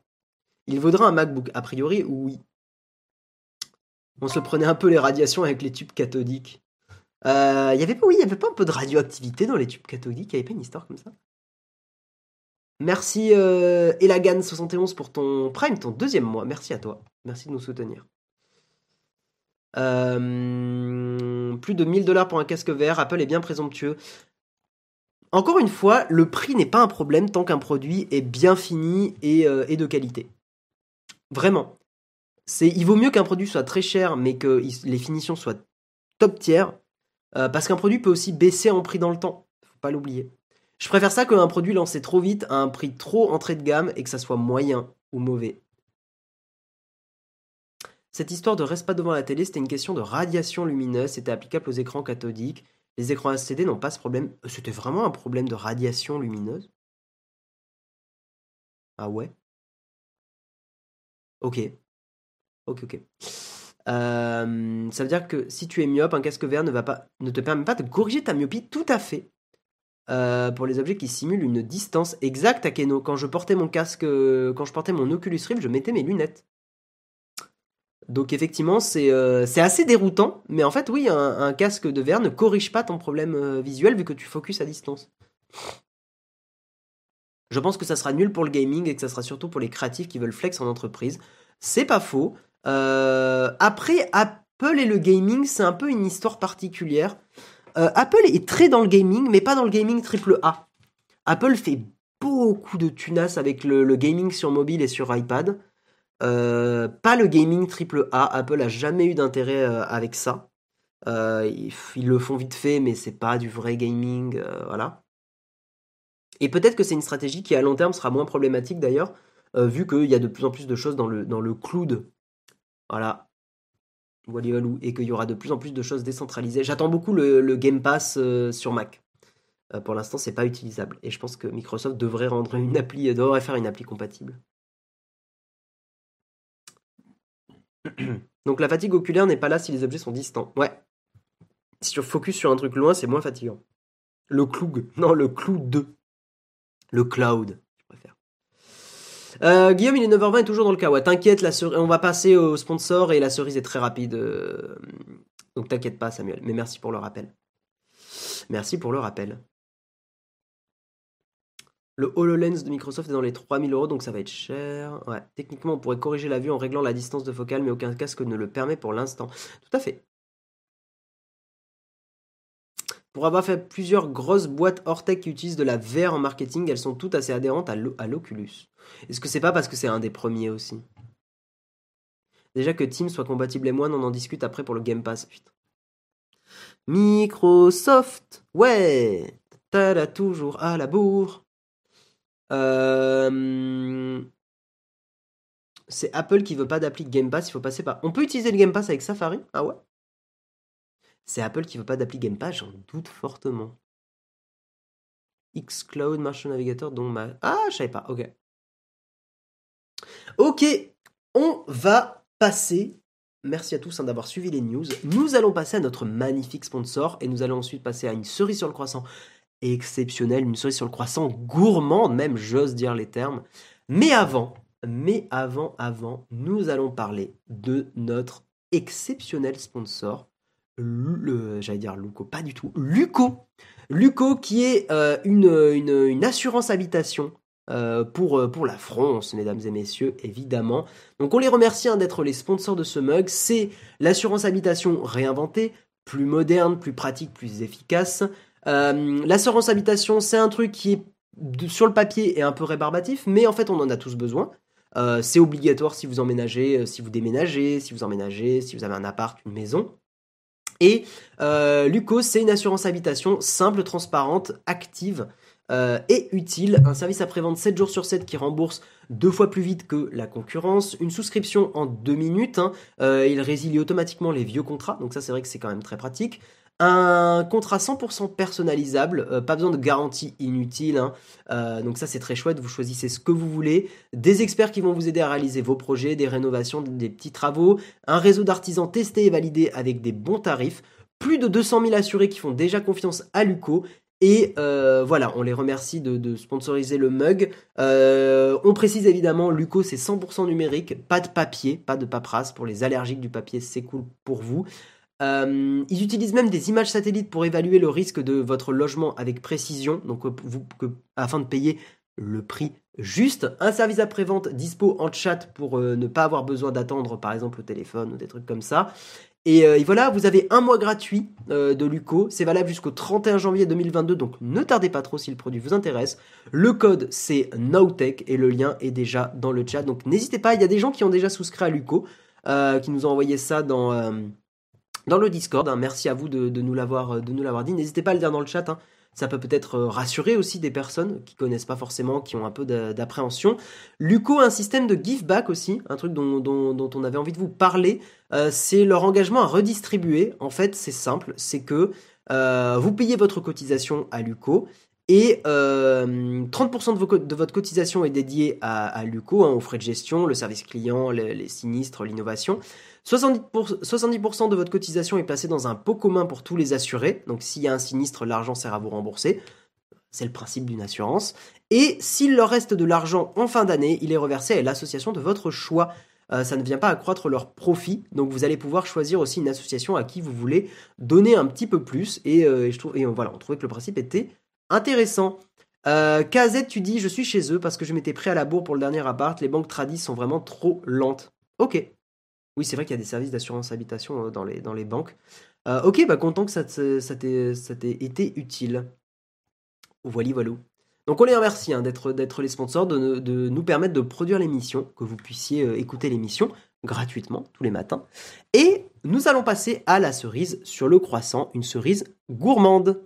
A: Il vaudra un MacBook, a priori, oui. On se prenait un peu les radiations avec les tubes cathodiques. Euh, y avait pas, oui, il y avait pas un peu de radioactivité dans les tubes cathodiques, il y avait pas une histoire comme ça? Merci euh, Elagan71 pour ton Prime, ton deuxième mois. Merci à toi. Merci de nous soutenir. Euh, plus de 1000 dollars pour un casque vert. Apple est bien présomptueux. Encore une fois, le prix n'est pas un problème tant qu'un produit est bien fini et, de qualité. Vraiment. C'est, il vaut mieux qu'un produit soit très cher, mais que les finitions soient top tiers, euh, parce qu'un produit peut aussi baisser en prix dans le temps. Faut pas l'oublier. Je préfère ça qu'un produit lancé trop vite à un prix trop entrée de gamme et que ça soit moyen ou mauvais. Cette histoire de reste pas devant la télé, c'était une question de radiation lumineuse, c'était applicable aux écrans cathodiques. Les écrans LCD n'ont pas ce problème. Euh, c'était vraiment un problème de radiation lumineuse? Ah ouais? Ok. Ok, ok. Euh, ça veut dire que si tu es myope, un casque VR ne, va pas, ne te permet pas de corriger ta myopie tout à fait. Euh, pour les objets qui simulent une distance exacte à Keno. Quand je portais mon casque, euh, quand je portais mon Oculus Rift, je mettais mes lunettes. Donc effectivement, c'est assez déroutant, mais en fait, oui, un, casque de VR ne corrige pas ton problème visuel vu que tu focuses à distance. Je pense que ça sera nul pour le gaming et que ça sera surtout pour les créatifs qui veulent flex en entreprise. C'est pas faux. Euh, après, Apple et le gaming, c'est un peu une histoire particulière. Euh, Apple est très dans le gaming, mais pas dans le gaming triple A. Apple fait beaucoup de tunas avec le, gaming sur mobile et sur iPad. Euh, pas le gaming triple A. Apple a jamais eu d'intérêt avec ça. Ils, ils, le font vite fait, mais c'est pas du vrai gaming. voilà. Et peut-être que c'est une stratégie qui à long terme sera moins problématique d'ailleurs, vu qu'il y a de plus en plus de choses dans le, dans le cloud voilà. Et qu'il y aura de plus en plus de choses décentralisées. J'attends beaucoup le, Game Pass euh, sur Mac. Euh, pour l'instant, c'est pas utilisable. Et je pense que Microsoft devrait rendre une appli, devrait faire une appli compatible. Donc la fatigue oculaire n'est pas là si les objets sont distants. Ouais. Si tu focus sur un truc loin, c'est moins fatigant. Le cloud. Non, le cloud 2. Le cloud. Euh, Guillaume, il est 9h20 et toujours dans le cas. Ouais, t'inquiète, on va passer au sponsor et la cerise est très rapide. Euh, donc t'inquiète pas, Samuel. Mais merci pour le rappel. Merci pour le rappel. Le HoloLens de Microsoft est dans les 3000 euros, donc ça va être cher. Ouais, techniquement, on pourrait corriger la vue en réglant la distance de focale, mais aucun casque ne le permet pour l'instant. Tout à fait. Pour avoir fait plusieurs grosses boîtes hors tech qui utilisent de la VR en marketing, elles sont toutes assez adhérentes à l'Oculus. Est-ce que c'est pas parce que c'est un des premiers aussi? Déjà que Teams soit compatible et moi, on en discute après pour le Game Pass. Microsoft, ouais, t'as toujours à la bourre. Euh, c'est Apple qui veut pas d'appli Game Pass, il faut passer par. On peut utiliser le Game Pass avec Safari? Ah ouais? C'est Apple qui veut pas d'appli Game Pass, j'en doute fortement. Xcloud, Marshall Navigator, dont ma... Ah, je savais pas, ok. Ok, on va passer... Merci à tous hein, d'avoir suivi les news. Nous allons passer à notre magnifique sponsor et nous allons ensuite passer à une cerise sur le croissant exceptionnelle, une cerise sur le croissant gourmande, même j'ose dire les termes. Mais avant, mais avant, avant, nous allons parler de notre exceptionnel sponsor j'allais dire Luco, pas du tout, Luco, Luco qui est euh, une, assurance habitation euh, pour, euh, pour la France, mesdames et messieurs, évidemment. Donc on les remercie hein, d'être les sponsors de ce mug. C'est l'assurance habitation réinventée, plus moderne, plus pratique, plus efficace. l'assurance habitation, c'est un truc qui est sur le papier est un peu rébarbatif, mais en fait on en a tous besoin. c'est obligatoire si vous emménagez, si vous déménagez, si vous emménagez, si vous avez un appart, une maison. Et euh, Luco, c'est une assurance habitation simple, transparente, active euh, et utile. Un service après-vente 7 jours sur 7 qui rembourse deux fois plus vite que la concurrence. Une souscription en deux minutes. Hein. Euh, il résilie automatiquement les vieux contrats. Donc ça, c'est vrai que c'est quand même très pratique. Un contrat 100% personnalisable, euh, pas besoin de garantie inutile. Hein. Euh, donc ça c'est très chouette, vous choisissez ce que vous voulez. Des experts qui vont vous aider à réaliser vos projets, des rénovations, des petits travaux. Un réseau d'artisans testé et validé avec des bons tarifs. Plus de 200 000 assurés qui font déjà confiance à Luco. Et euh, voilà, on les remercie de, sponsoriser le mug. on précise évidemment, Luco c'est 100% numérique, pas de papier, pas de paperasse. Pour les allergiques du papier, c'est cool pour vous. Euh, ils utilisent même des images satellites pour évaluer le risque de votre logement avec précision, donc euh, afin de payer le prix juste. Un service après-vente dispo en chat pour euh, ne pas avoir besoin d'attendre par exemple au téléphone ou des trucs comme ça. Et, voilà, vous avez un mois gratuit de Luco. C'est valable jusqu'au 31 janvier 2022, donc ne tardez pas trop si le produit vous intéresse. Le code c'est NOWTECH et le lien est déjà dans le chat. Donc n'hésitez pas, il y a des gens qui ont déjà souscrit à Luco, qui nous ont envoyé ça dans le Discord. Hein. merci à vous de, nous l'avoir de nous l'avoir dit. N'hésitez pas à le dire dans le chat. Hein. Ça peut peut-être euh, rassurer aussi des personnes qui connaissent pas forcément, qui ont un peu d'appréhension. Luco a un système de give back aussi, un truc dont, on avait envie de vous parler. Euh, c'est leur engagement à redistribuer. En fait, c'est simple, c'est que euh, vous payez votre cotisation à Luco Et 30% de, votre cotisation est dédiée à, à l'UCO, hein, aux frais de gestion, le service client, les sinistres, l'innovation. 70%, 70 de votre cotisation est placée dans un pot commun pour tous les assurés. Donc s'il y a un sinistre, l'argent sert à vous rembourser. C'est le principe d'une assurance. Et s'il leur reste de l'argent en fin d'année, il est reversé à l'association de votre choix. Euh, ça ne vient pas accroître leur profit, donc vous allez pouvoir choisir aussi une association à qui vous voulez donner un petit peu plus. Et, euh, je trouve, voilà, on trouvait que le principe était intéressant. Euh, KZ, tu dis, je suis chez eux parce que je m'étais pris à la bourre pour le dernier appart. Les banques tradis sont vraiment trop lentes. Ok. Oui, c'est vrai qu'il y a des services d'assurance habitation dans les, dans les banques. ok, bah content que ça t'ait été utile. Voilà, voilà. Donc on les remercie hein, d'être les sponsors, de, de, nous permettre de produire l'émission, que vous puissiez euh, écouter l'émission gratuitement tous les matins. Et nous allons passer à la cerise sur le croissant, une cerise gourmande.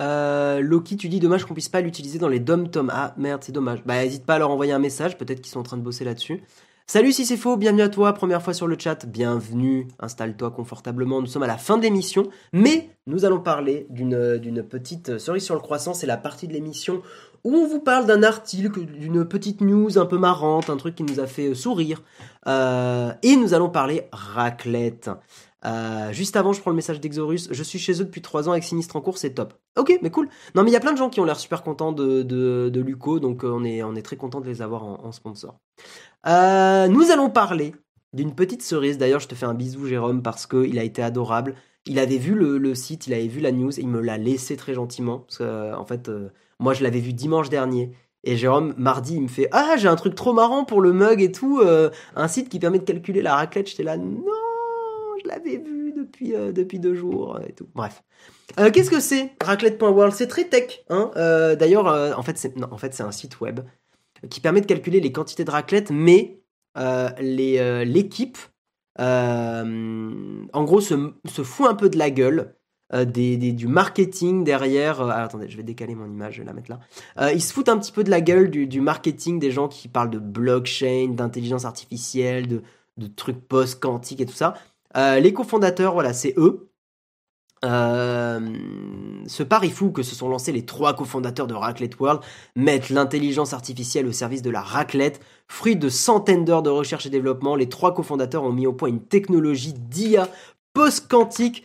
A: Euh, Loki, tu dis dommage qu'on puisse pas l'utiliser dans les dom tom. Ah merde, c'est dommage. Bah n'hésite pas à leur envoyer un message, peut-être qu'ils sont en train de bosser là-dessus. Salut si c'est faux, bienvenue à toi, première fois sur le chat, bienvenue, installe-toi confortablement, nous sommes à la fin de l'émission, mais nous allons parler d'une petite cerise sur le croissant, c'est la partie de l'émission où on vous parle d'un article, d'une petite news un peu marrante, un truc qui nous a fait sourire, euh, et nous allons parler raclette. Euh, juste avant, je prends le message d'Exorus. Je suis chez eux depuis 3 ans avec Sinistre en cours, c'est top. Ok, mais cool. Non, mais il y a plein de gens qui ont l'air super contents de, de, Luco, donc euh, on est, on est très content de les avoir en, sponsor. Euh, nous allons parler d'une petite cerise. D'ailleurs, je te fais un bisou, Jérôme, parce qu'il a été adorable. Il avait vu le, site, il avait vu la news, il me l'a laissé très gentiment. En fait, moi, je l'avais vu dimanche dernier. Et Jérôme, mardi, il me fait Ah, j'ai un truc trop marrant pour le mug et tout. un site qui permet de calculer la raclette. J'étais là, non je l'avais vu depuis, euh, depuis deux jours et tout. Bref. Euh, qu'est-ce que c'est Raclette.world C'est très tech. Hein euh, D'ailleurs, en fait, c'est en fait, un site web qui permet de calculer les quantités de raclette, mais l'équipe, en gros, se, fout un peu de la gueule. Du marketing derrière. attendez, je vais décaler mon image, je vais la mettre là. ils se foutent un petit peu de la gueule du, marketing des gens qui parlent de blockchain, d'intelligence artificielle, de, de trucs post-quantiques et tout ça. Euh, les cofondateurs, voilà, c'est eux. Euh, ce pari fou que se sont lancés les trois cofondateurs de Raclette World mettent l'intelligence artificielle au service de la raclette. Fruit de centaines d'heures de recherche et développement, les trois cofondateurs ont mis au point une technologie d'IA post-quantique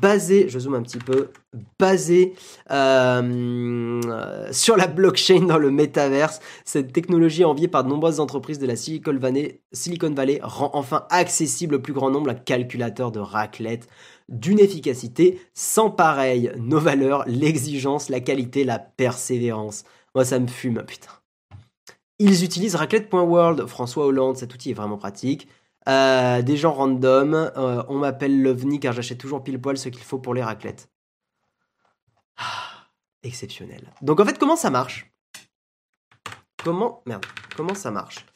A: basée, je zoome un petit peu, basée euh, sur la blockchain dans le métaverse. Cette technologie enviée par de nombreuses entreprises de la Silicon Valley, rend enfin accessible au plus grand nombre un calculateur de raclette d'une efficacité sans pareil. Nos valeurs, l'exigence, la qualité, la persévérance. Moi, ça me fume, putain. Ils utilisent raclette.world. François Hollande, cet outil est vraiment pratique. Euh, des gens random. Euh, on m'appelle l'OVNI car j'achète toujours pile poil ce qu'il faut pour les raclettes. Ah, exceptionnel. Donc en fait, comment ça marche? Comment ça marche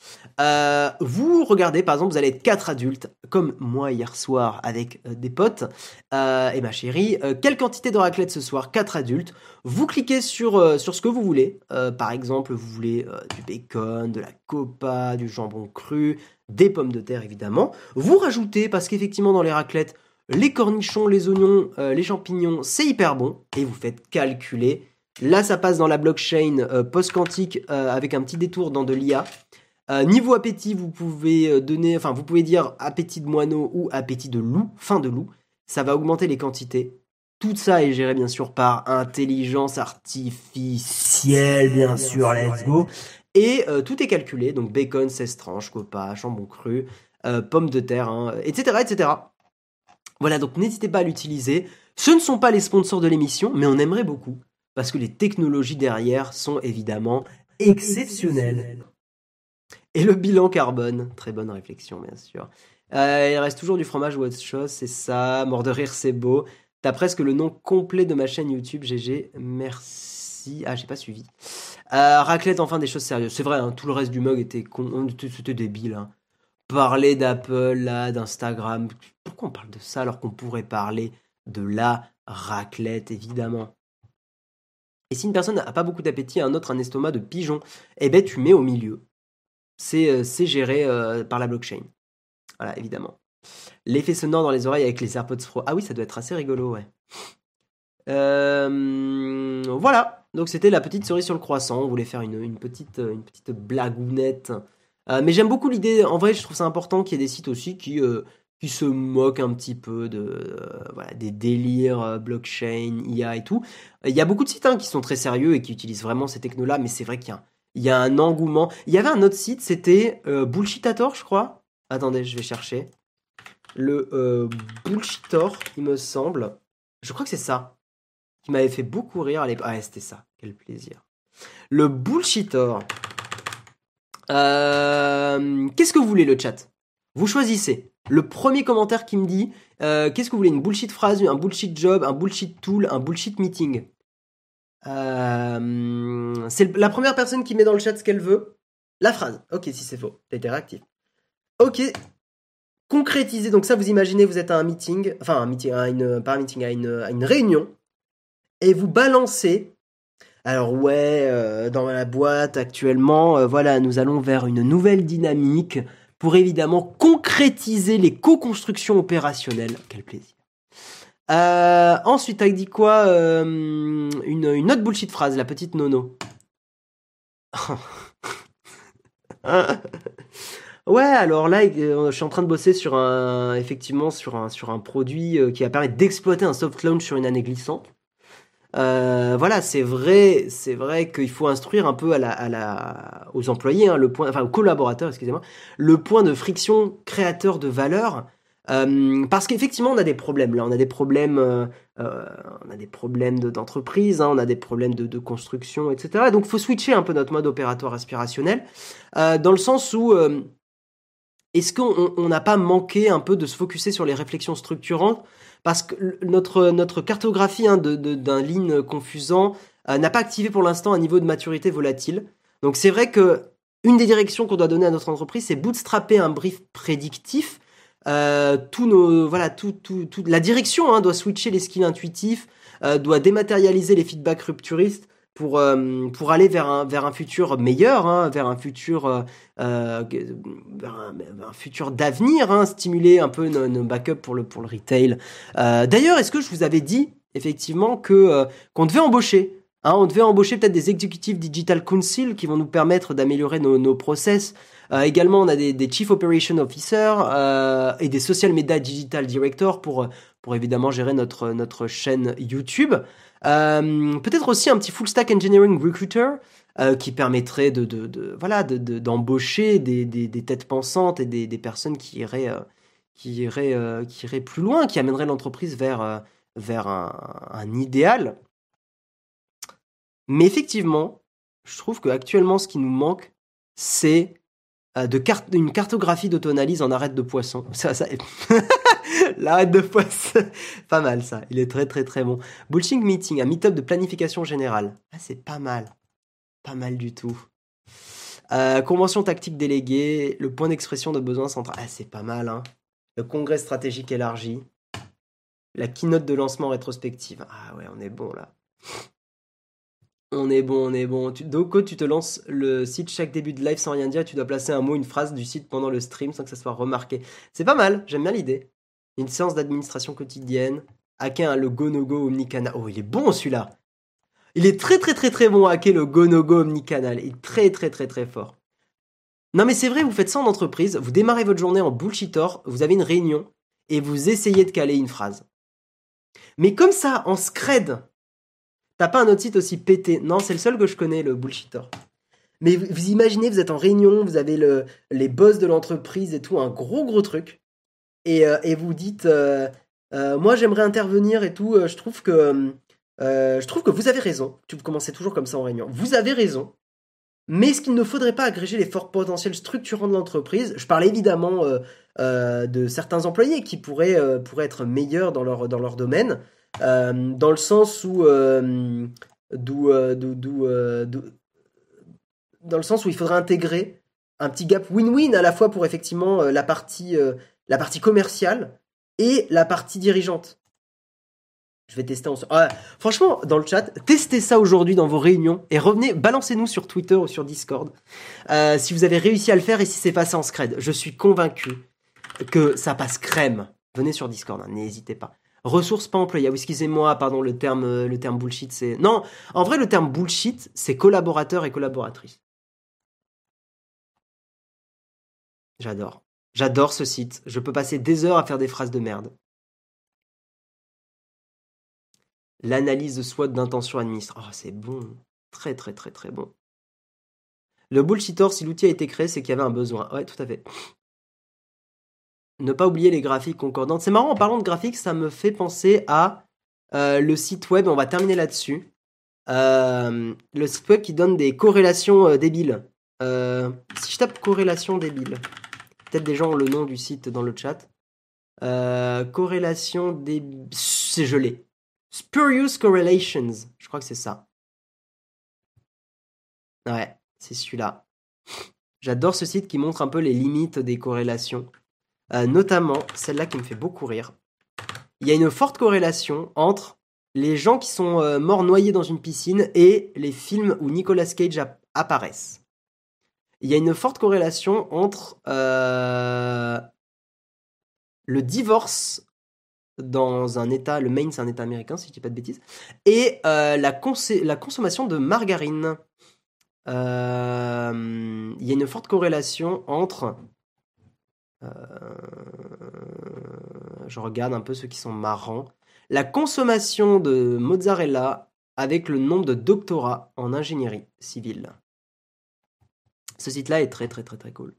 A: euh, Vous regardez, par exemple, vous allez être quatre adultes, comme moi hier soir avec des potes et ma chérie. quelle quantité de raclette ce soir Quatre adultes. Vous cliquez sur, sur ce que vous voulez. par exemple, vous voulez du bacon, de la copa, du jambon cru, des pommes de terre évidemment. Vous rajoutez, parce qu'effectivement dans les raclettes, les cornichons, les oignons, euh, les champignons, c'est hyper bon. Et vous faites calculer. Là, ça passe dans la blockchain euh, post-quantique euh, avec un petit détour dans de l'IA. niveau appétit, vous pouvez donner, enfin, vous pouvez dire appétit de moineau ou appétit de loup, fin de loup. Ça va augmenter les quantités. Tout ça est géré bien sûr par intelligence artificielle, bien sûr, let's go. Et euh, tout est calculé, donc bacon, 16 tranches, copa, jambon cru, euh, pommes de terre, etc., hein, etc. Voilà, donc n'hésitez pas à l'utiliser. Ce ne sont pas les sponsors de l'émission, mais on aimerait beaucoup, parce que les technologies derrière sont évidemment exceptionnelles. Et le bilan carbone, très bonne réflexion bien sûr. Euh, il reste toujours du fromage ou autre chose, c'est ça. Mort de rire, c'est beau. T'as presque le nom complet de ma chaîne YouTube, GG. Merci. Ah, j'ai pas suivi. Euh, raclette, enfin, des choses sérieuses. C'est vrai, hein, tout le reste du mug était con, c'était débile. Hein. Parler d'Apple, là, d'Instagram. Pourquoi on parle de ça alors qu'on pourrait parler de la raclette, évidemment? Et si une personne n'a pas beaucoup d'appétit, un autre un estomac de pigeon, eh ben tu mets au milieu. C'est euh, géré euh, par la blockchain. Voilà, évidemment. L'effet sonore dans les oreilles avec les AirPods Pro. Ah oui, ça doit être assez rigolo, ouais. Euh, voilà, donc c'était la petite cerise sur le croissant. On voulait faire une, petite, une petite blagounette. mais j'aime beaucoup l'idée. En vrai, je trouve ça important qu'il y ait des sites aussi qui, qui se moquent un petit peu de euh, des délires euh, blockchain, IA et tout. Il y a beaucoup de sites hein, qui sont très sérieux et qui utilisent vraiment ces technos-là, mais c'est vrai qu'il y, a un engouement. Il y avait un autre site, c'était euh, Bullshitator, je crois. Attendez, je vais chercher. Le Bullshitor, il me semble. Je crois que c'est ça. Qui m'avait fait beaucoup rire à l'époque. Ah, c'était ça. Quel plaisir. Le Bullshitor. Qu'est-ce que vous voulez, le chat? Vous choisissez le premier commentaire qui me dit euh, qu'est-ce que vous voulez une bullshit phrase, un bullshit job, un bullshit tool, un bullshit meeting. Euh, c'est la première personne qui met dans le chat ce qu'elle veut. La phrase. Ok, si c'est faux, t'as été réactif. Ok, concrétiser. Donc ça, vous imaginez, vous êtes à un meeting, enfin un meeting, à une, pas un meeting, à une, réunion, et vous balancez. Alors ouais, euh, dans la boîte actuellement, voilà, nous allons vers une nouvelle dynamique pour évidemment concrétiser les co-constructions opérationnelles. Quel plaisir. Euh, ensuite, t'as dit quoi euh, une, une, autre bullshit phrase, la petite nono. ouais, alors là, euh, je suis en train de bosser sur un, effectivement, sur un, sur un produit qui va permettre d'exploiter un soft launch sur une année glissante. Euh, voilà, c'est vrai, c'est vrai qu'il faut instruire un peu à la, à la, aux employés, hein, le point, enfin aux collaborateurs, excusez-moi, le point de friction créateur de valeur. Euh, parce qu'effectivement, on a des problèmes. Là, on a des problèmes, euh, on a des problèmes d'entreprise, hein, on a des problèmes de, de construction, etc. donc, faut switcher un peu notre mode opératoire aspirationnel, dans le sens où est-ce qu'on n'a pas manqué un peu de se focuser sur les réflexions structurantes parce que notre, cartographie hein, d'un de, confusant euh, n'a pas activé pour l'instant un niveau de maturité volatile. Donc c'est vrai que une des directions qu'on doit donner à notre entreprise, c'est bootstrapper un brief prédictif. Euh, nos, voilà, la direction hein, doit switcher les skills intuitifs, euh, doit dématérialiser les feedbacks rupturistes pour, euh, pour aller vers un, vers un futur meilleur, hein, vers un futur, euh, euh un, futur d'avenir, hein, stimuler un peu nos, nos, backups pour le, pour le retail. D'ailleurs, est-ce que je vous avais dit effectivement que qu'on devait embaucher Hein, on devait embaucher peut-être des exécutifs digital council qui vont nous permettre d'améliorer nos, nos process. Également, on a des, chief operation officers euh, et des social media digital directors pour pour évidemment gérer notre notre chaîne YouTube. Euh, peut-être aussi un petit full stack engineering recruiter euh, qui permettrait de, voilà d'embaucher de, des, têtes pensantes et des, personnes qui iraient euh, qui iraient qui iraient plus loin, qui amèneraient l'entreprise vers vers un, idéal. Mais effectivement, je trouve qu'actuellement, ce qui nous manque, c'est de carte, une cartographie d'auto-analyse en arête de poisson. Ça... L'arrête de poisson. pas mal ça. Il est très très très bon. Bullshit Meeting, un meet-up de planification générale. Ah, c'est pas mal. Pas mal du tout. Euh, convention tactique déléguée, le point d'expression de besoin central. Ah, c'est pas mal, hein. Le congrès stratégique élargi. La keynote de lancement rétrospective. Ah ouais, on est bon là. On est bon, on est bon. Tu, Doko, tu te lances le site chaque début de live sans rien dire. Tu dois placer un mot, une phrase du site pendant le stream sans que ça soit remarqué. C'est pas mal, j'aime bien l'idée. Une séance d'administration quotidienne. Hacker le go-no-go omnicanal. Oh, il est bon celui-là. Il est très très très très bon à hacker le go-no-go omnicanal. Il est très très très très fort. Non mais c'est vrai, vous faites ça en entreprise, vous démarrez votre journée en bullshitor, vous avez une réunion et vous essayez de caler une phrase. Mais comme ça, en scred, T'as pas un autre site aussi pété Non, c'est le seul que je connais, le bullshitter. Mais vous, imaginez, vous êtes en réunion, vous avez le, les boss de l'entreprise et tout, un gros gros truc. Et, euh, et vous dites, euh, euh, moi j'aimerais intervenir et tout, je trouve que... je trouve que vous avez raison. Tu commencez toujours comme ça en réunion. Vous avez raison. Mais ce qu'il ne faudrait pas agréger les forts potentiels structurants de l'entreprise Je parle évidemment de certains employés qui pourraient, pourraient être meilleurs dans leur, dans leur domaine. Dans le sens où, euh, dans le sens où il faudrait intégrer un petit gap win-win à la fois pour effectivement la partie, la partie commerciale et la partie dirigeante. Je vais tester en... Ah, franchement, dans le chat, testez ça aujourd'hui dans vos réunions et revenez, balancez-nous sur Twitter ou sur Discord euh, si vous avez réussi à le faire et si c'est passé en scred. Je suis convaincu que ça passe crème. Venez sur Discord, hein, n'hésitez pas. Ressources pas employées. excusez-moi, pardon, euh, le terme bullshit, c'est... Non, en vrai, le terme bullshit, c'est collaborateur et collaboratrice. J'adore. J'adore ce site. Je peux passer des heures à faire des phrases de merde. L'analyse de SWOT d'intention administre. Oh, c'est bon. Très, très, très, très bon. Le bullshitor, si l'outil a été créé, c'est qu'il y avait un besoin. Ouais, tout à fait. Ne pas oublier les graphiques concordantes. C'est marrant, en parlant de graphiques, ça me fait penser à euh, le site web. On va terminer là-dessus. Euh, le site web qui donne des corrélations euh, débiles. si je tape corrélation débile, peut-être des gens ont le nom du site dans le chat. corrélation débile. C'est gelé. Spurious Correlations. Je crois que c'est ça. Ouais, c'est celui-là. J'adore ce site qui montre un peu les limites des corrélations. Euh, notamment celle-là qui me fait beaucoup rire. Il y a une forte corrélation entre les gens qui sont euh, morts noyés dans une piscine et les films où Nicolas Cage apparaissent. Il y a une forte corrélation entre euh, le divorce dans un État, le Maine c'est un État américain si je dis pas de bêtises, et euh, la, consommation de margarine. Euh, il y a une forte corrélation entre... Je regarde un peu ceux qui sont marrants. La consommation de mozzarella avec le nombre de doctorats en ingénierie civile. Ce site-là est très très très très cool.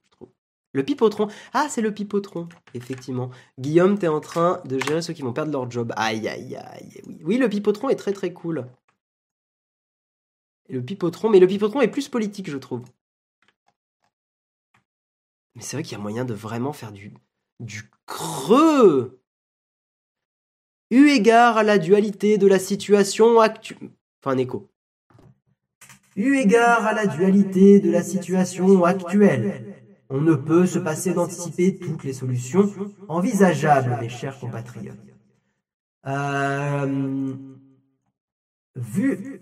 A: Le pipotron. Ah, c'est le pipotron, effectivement. Guillaume, t'es en train de gérer ceux qui vont perdre leur job. Aïe, aïe, aïe. Oui, oui le pipotron est très très cool. le pipotron, mais le pipotron est plus politique, je trouve. Mais c'est vrai qu'il y a moyen de vraiment faire du, du creux. Eu égard à la dualité de la situation actuelle. Enfin, un écho. Eu égard à la dualité de la situation actuelle on ne peut se passer d'anticiper toutes les solutions envisageables, mes chers compatriotes. Euh, vu,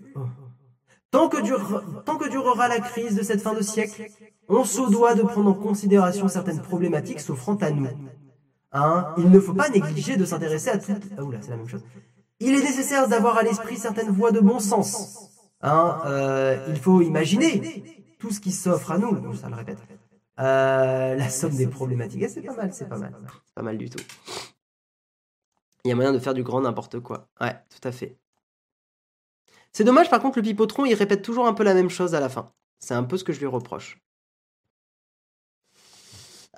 A: tant, que durera la crise de cette fin de siècle, on se doit de prendre en considération certaines problématiques s'offrant à nous. Hein, il ne faut pas négliger de s'intéresser à toutes. Ah, c'est la même chose. Il est nécessaire d'avoir à l'esprit certaines voies de bon sens. Hein, euh, il faut imaginer tout ce qui s'offre à nous. Ça le répète. Euh, la somme des problématiques. Eh, c'est pas mal, c'est pas mal. pas mal du tout. Il y a moyen de faire du grand n'importe quoi. Ouais, tout à fait. C'est dommage, par contre, le pipotron, il répète toujours un peu la même chose à la fin. C'est un peu ce que je lui reproche.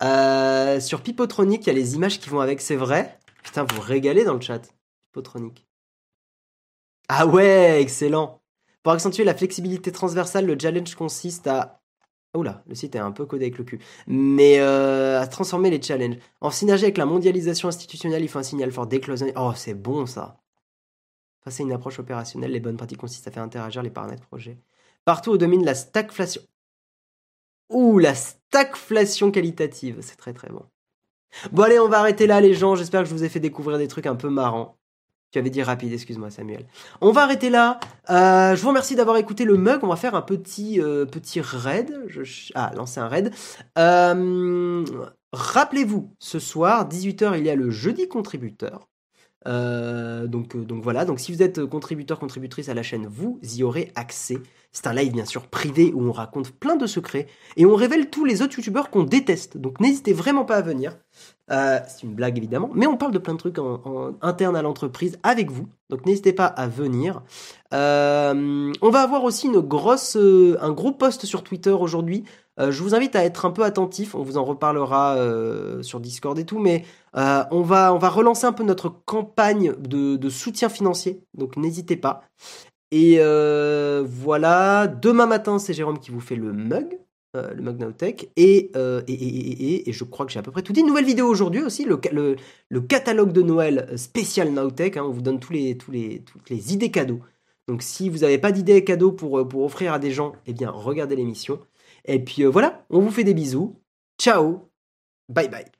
A: Euh, sur Pipotronic, il y a les images qui vont avec, c'est vrai. Putain, vous régalez dans le chat. Pipotronic. Ah ouais, excellent. Pour accentuer la flexibilité transversale, le challenge consiste à Oula, le site est un peu codé avec le cul. Mais euh, à transformer les challenges. En synergie avec la mondialisation institutionnelle, il faut un signal fort d'éclosion. Oh, c'est bon ça. Face à une approche opérationnelle, les bonnes pratiques consistent à faire interagir les paramètres projet. Partout où domine la stagflation. Ouh, la stagflation qualitative. C'est très très bon. Bon allez, on va arrêter là les gens. J'espère que je vous ai fait découvrir des trucs un peu marrants. Tu avais dit rapide, excuse-moi Samuel. On va arrêter là. Euh, je vous remercie d'avoir écouté le mug. On va faire un petit, euh, petit raid. Je... Ah, lancer un raid. Euh, rappelez-vous, ce soir, 18h, il y a le jeudi contributeur. Donc, donc voilà, donc si vous êtes contributeur, contributrice à la chaîne, vous y aurez accès. C'est un live bien sûr privé où on raconte plein de secrets et on révèle tous les autres youtubeurs qu'on déteste. Donc n'hésitez vraiment pas à venir. Euh, c'est une blague évidemment, mais on parle de plein de trucs en, interne à l'entreprise avec vous. Donc n'hésitez pas à venir. Euh, on va avoir aussi euh, un gros post sur Twitter aujourd'hui. Je vous invite à être un peu attentif. On vous en reparlera sur Discord et tout, mais on va, on va relancer un peu notre campagne de, soutien financier. Donc n'hésitez pas. Et voilà, demain matin, c'est Jérôme qui vous fait le mug. Euh, le Mug euh, Et, et, et, je crois que j'ai à peu près tout dit. Nouvelle vidéo aujourd'hui aussi, le, le, catalogue de Noël spécial Nowtech. Hein, on vous donne tous les, tous les, toutes les idées cadeaux. Donc si vous n'avez pas d'idées cadeaux pour, euh, pour offrir à des gens, eh bien regardez l'émission. Et puis voilà, on vous fait des bisous. Ciao, bye bye.